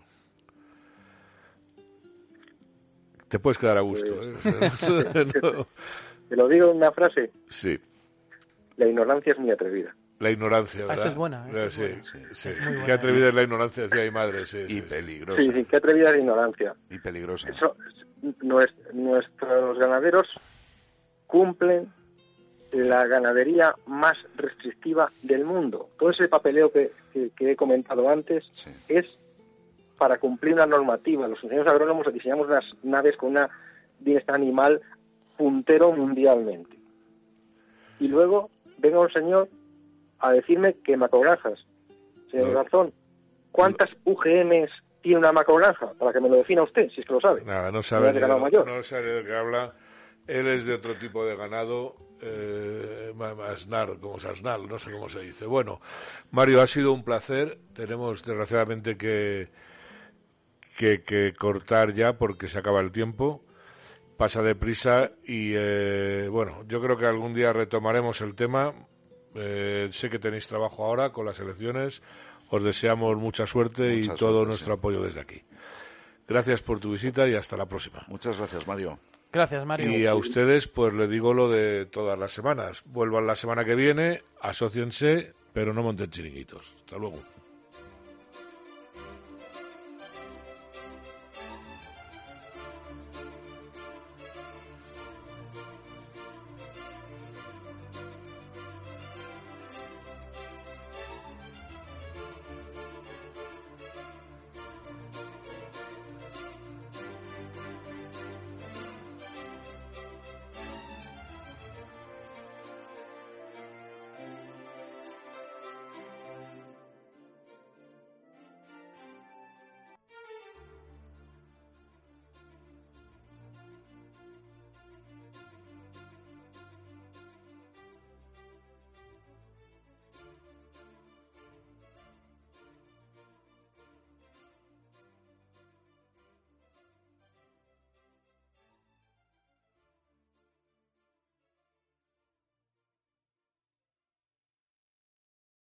Te puedes quedar a gusto. ¿eh? No- Te lo digo en una frase, Sí, la ignorancia es muy atrevida. la ignorancia, Ah, ¿verdad? esa es buena, esa Eh, es sí, buena. sí, Es sí. muy buena, Qué atrevida es la ignorancia, decía mi madre. Y sí. peligrosa. Sí, sí, qué atrevida es la ignorancia. Y peligrosa. Eso, nues- nuestros ganaderos cumplen la ganadería más restrictiva del mundo. Todo ese papeleo que, que- que he comentado antes Sí. es para cumplir una normativa. Los ingenieros agrónomos diseñamos unas naves con una bienestar animal puntero mundialmente. Y luego venga un señor a decirme que macrogranjas. Señor No. Garzón, ¿cuántas UGMs tiene una macrogranja? Para que me lo defina usted, si es que lo sabe. Nada, no sabe, mayor. no sabe de qué habla. Él es de otro tipo de ganado, eh, como sasnal, no sé cómo se dice. Bueno, Mario, ha sido un placer. Tenemos desgraciadamente que, que, que cortar ya porque se acaba el tiempo. Pasa deprisa y eh, bueno, yo creo que algún día retomaremos el tema. Eh, sé que tenéis trabajo ahora con las elecciones. Os deseamos mucha suerte y todo nuestro sí. apoyo desde aquí. Gracias por tu visita y hasta la próxima. Muchas gracias, Mario. Gracias, Mario. Y a ustedes, pues le digo lo de todas las semanas. Vuelvan la semana que viene, asóciense, pero no monten chiringuitos. Hasta luego.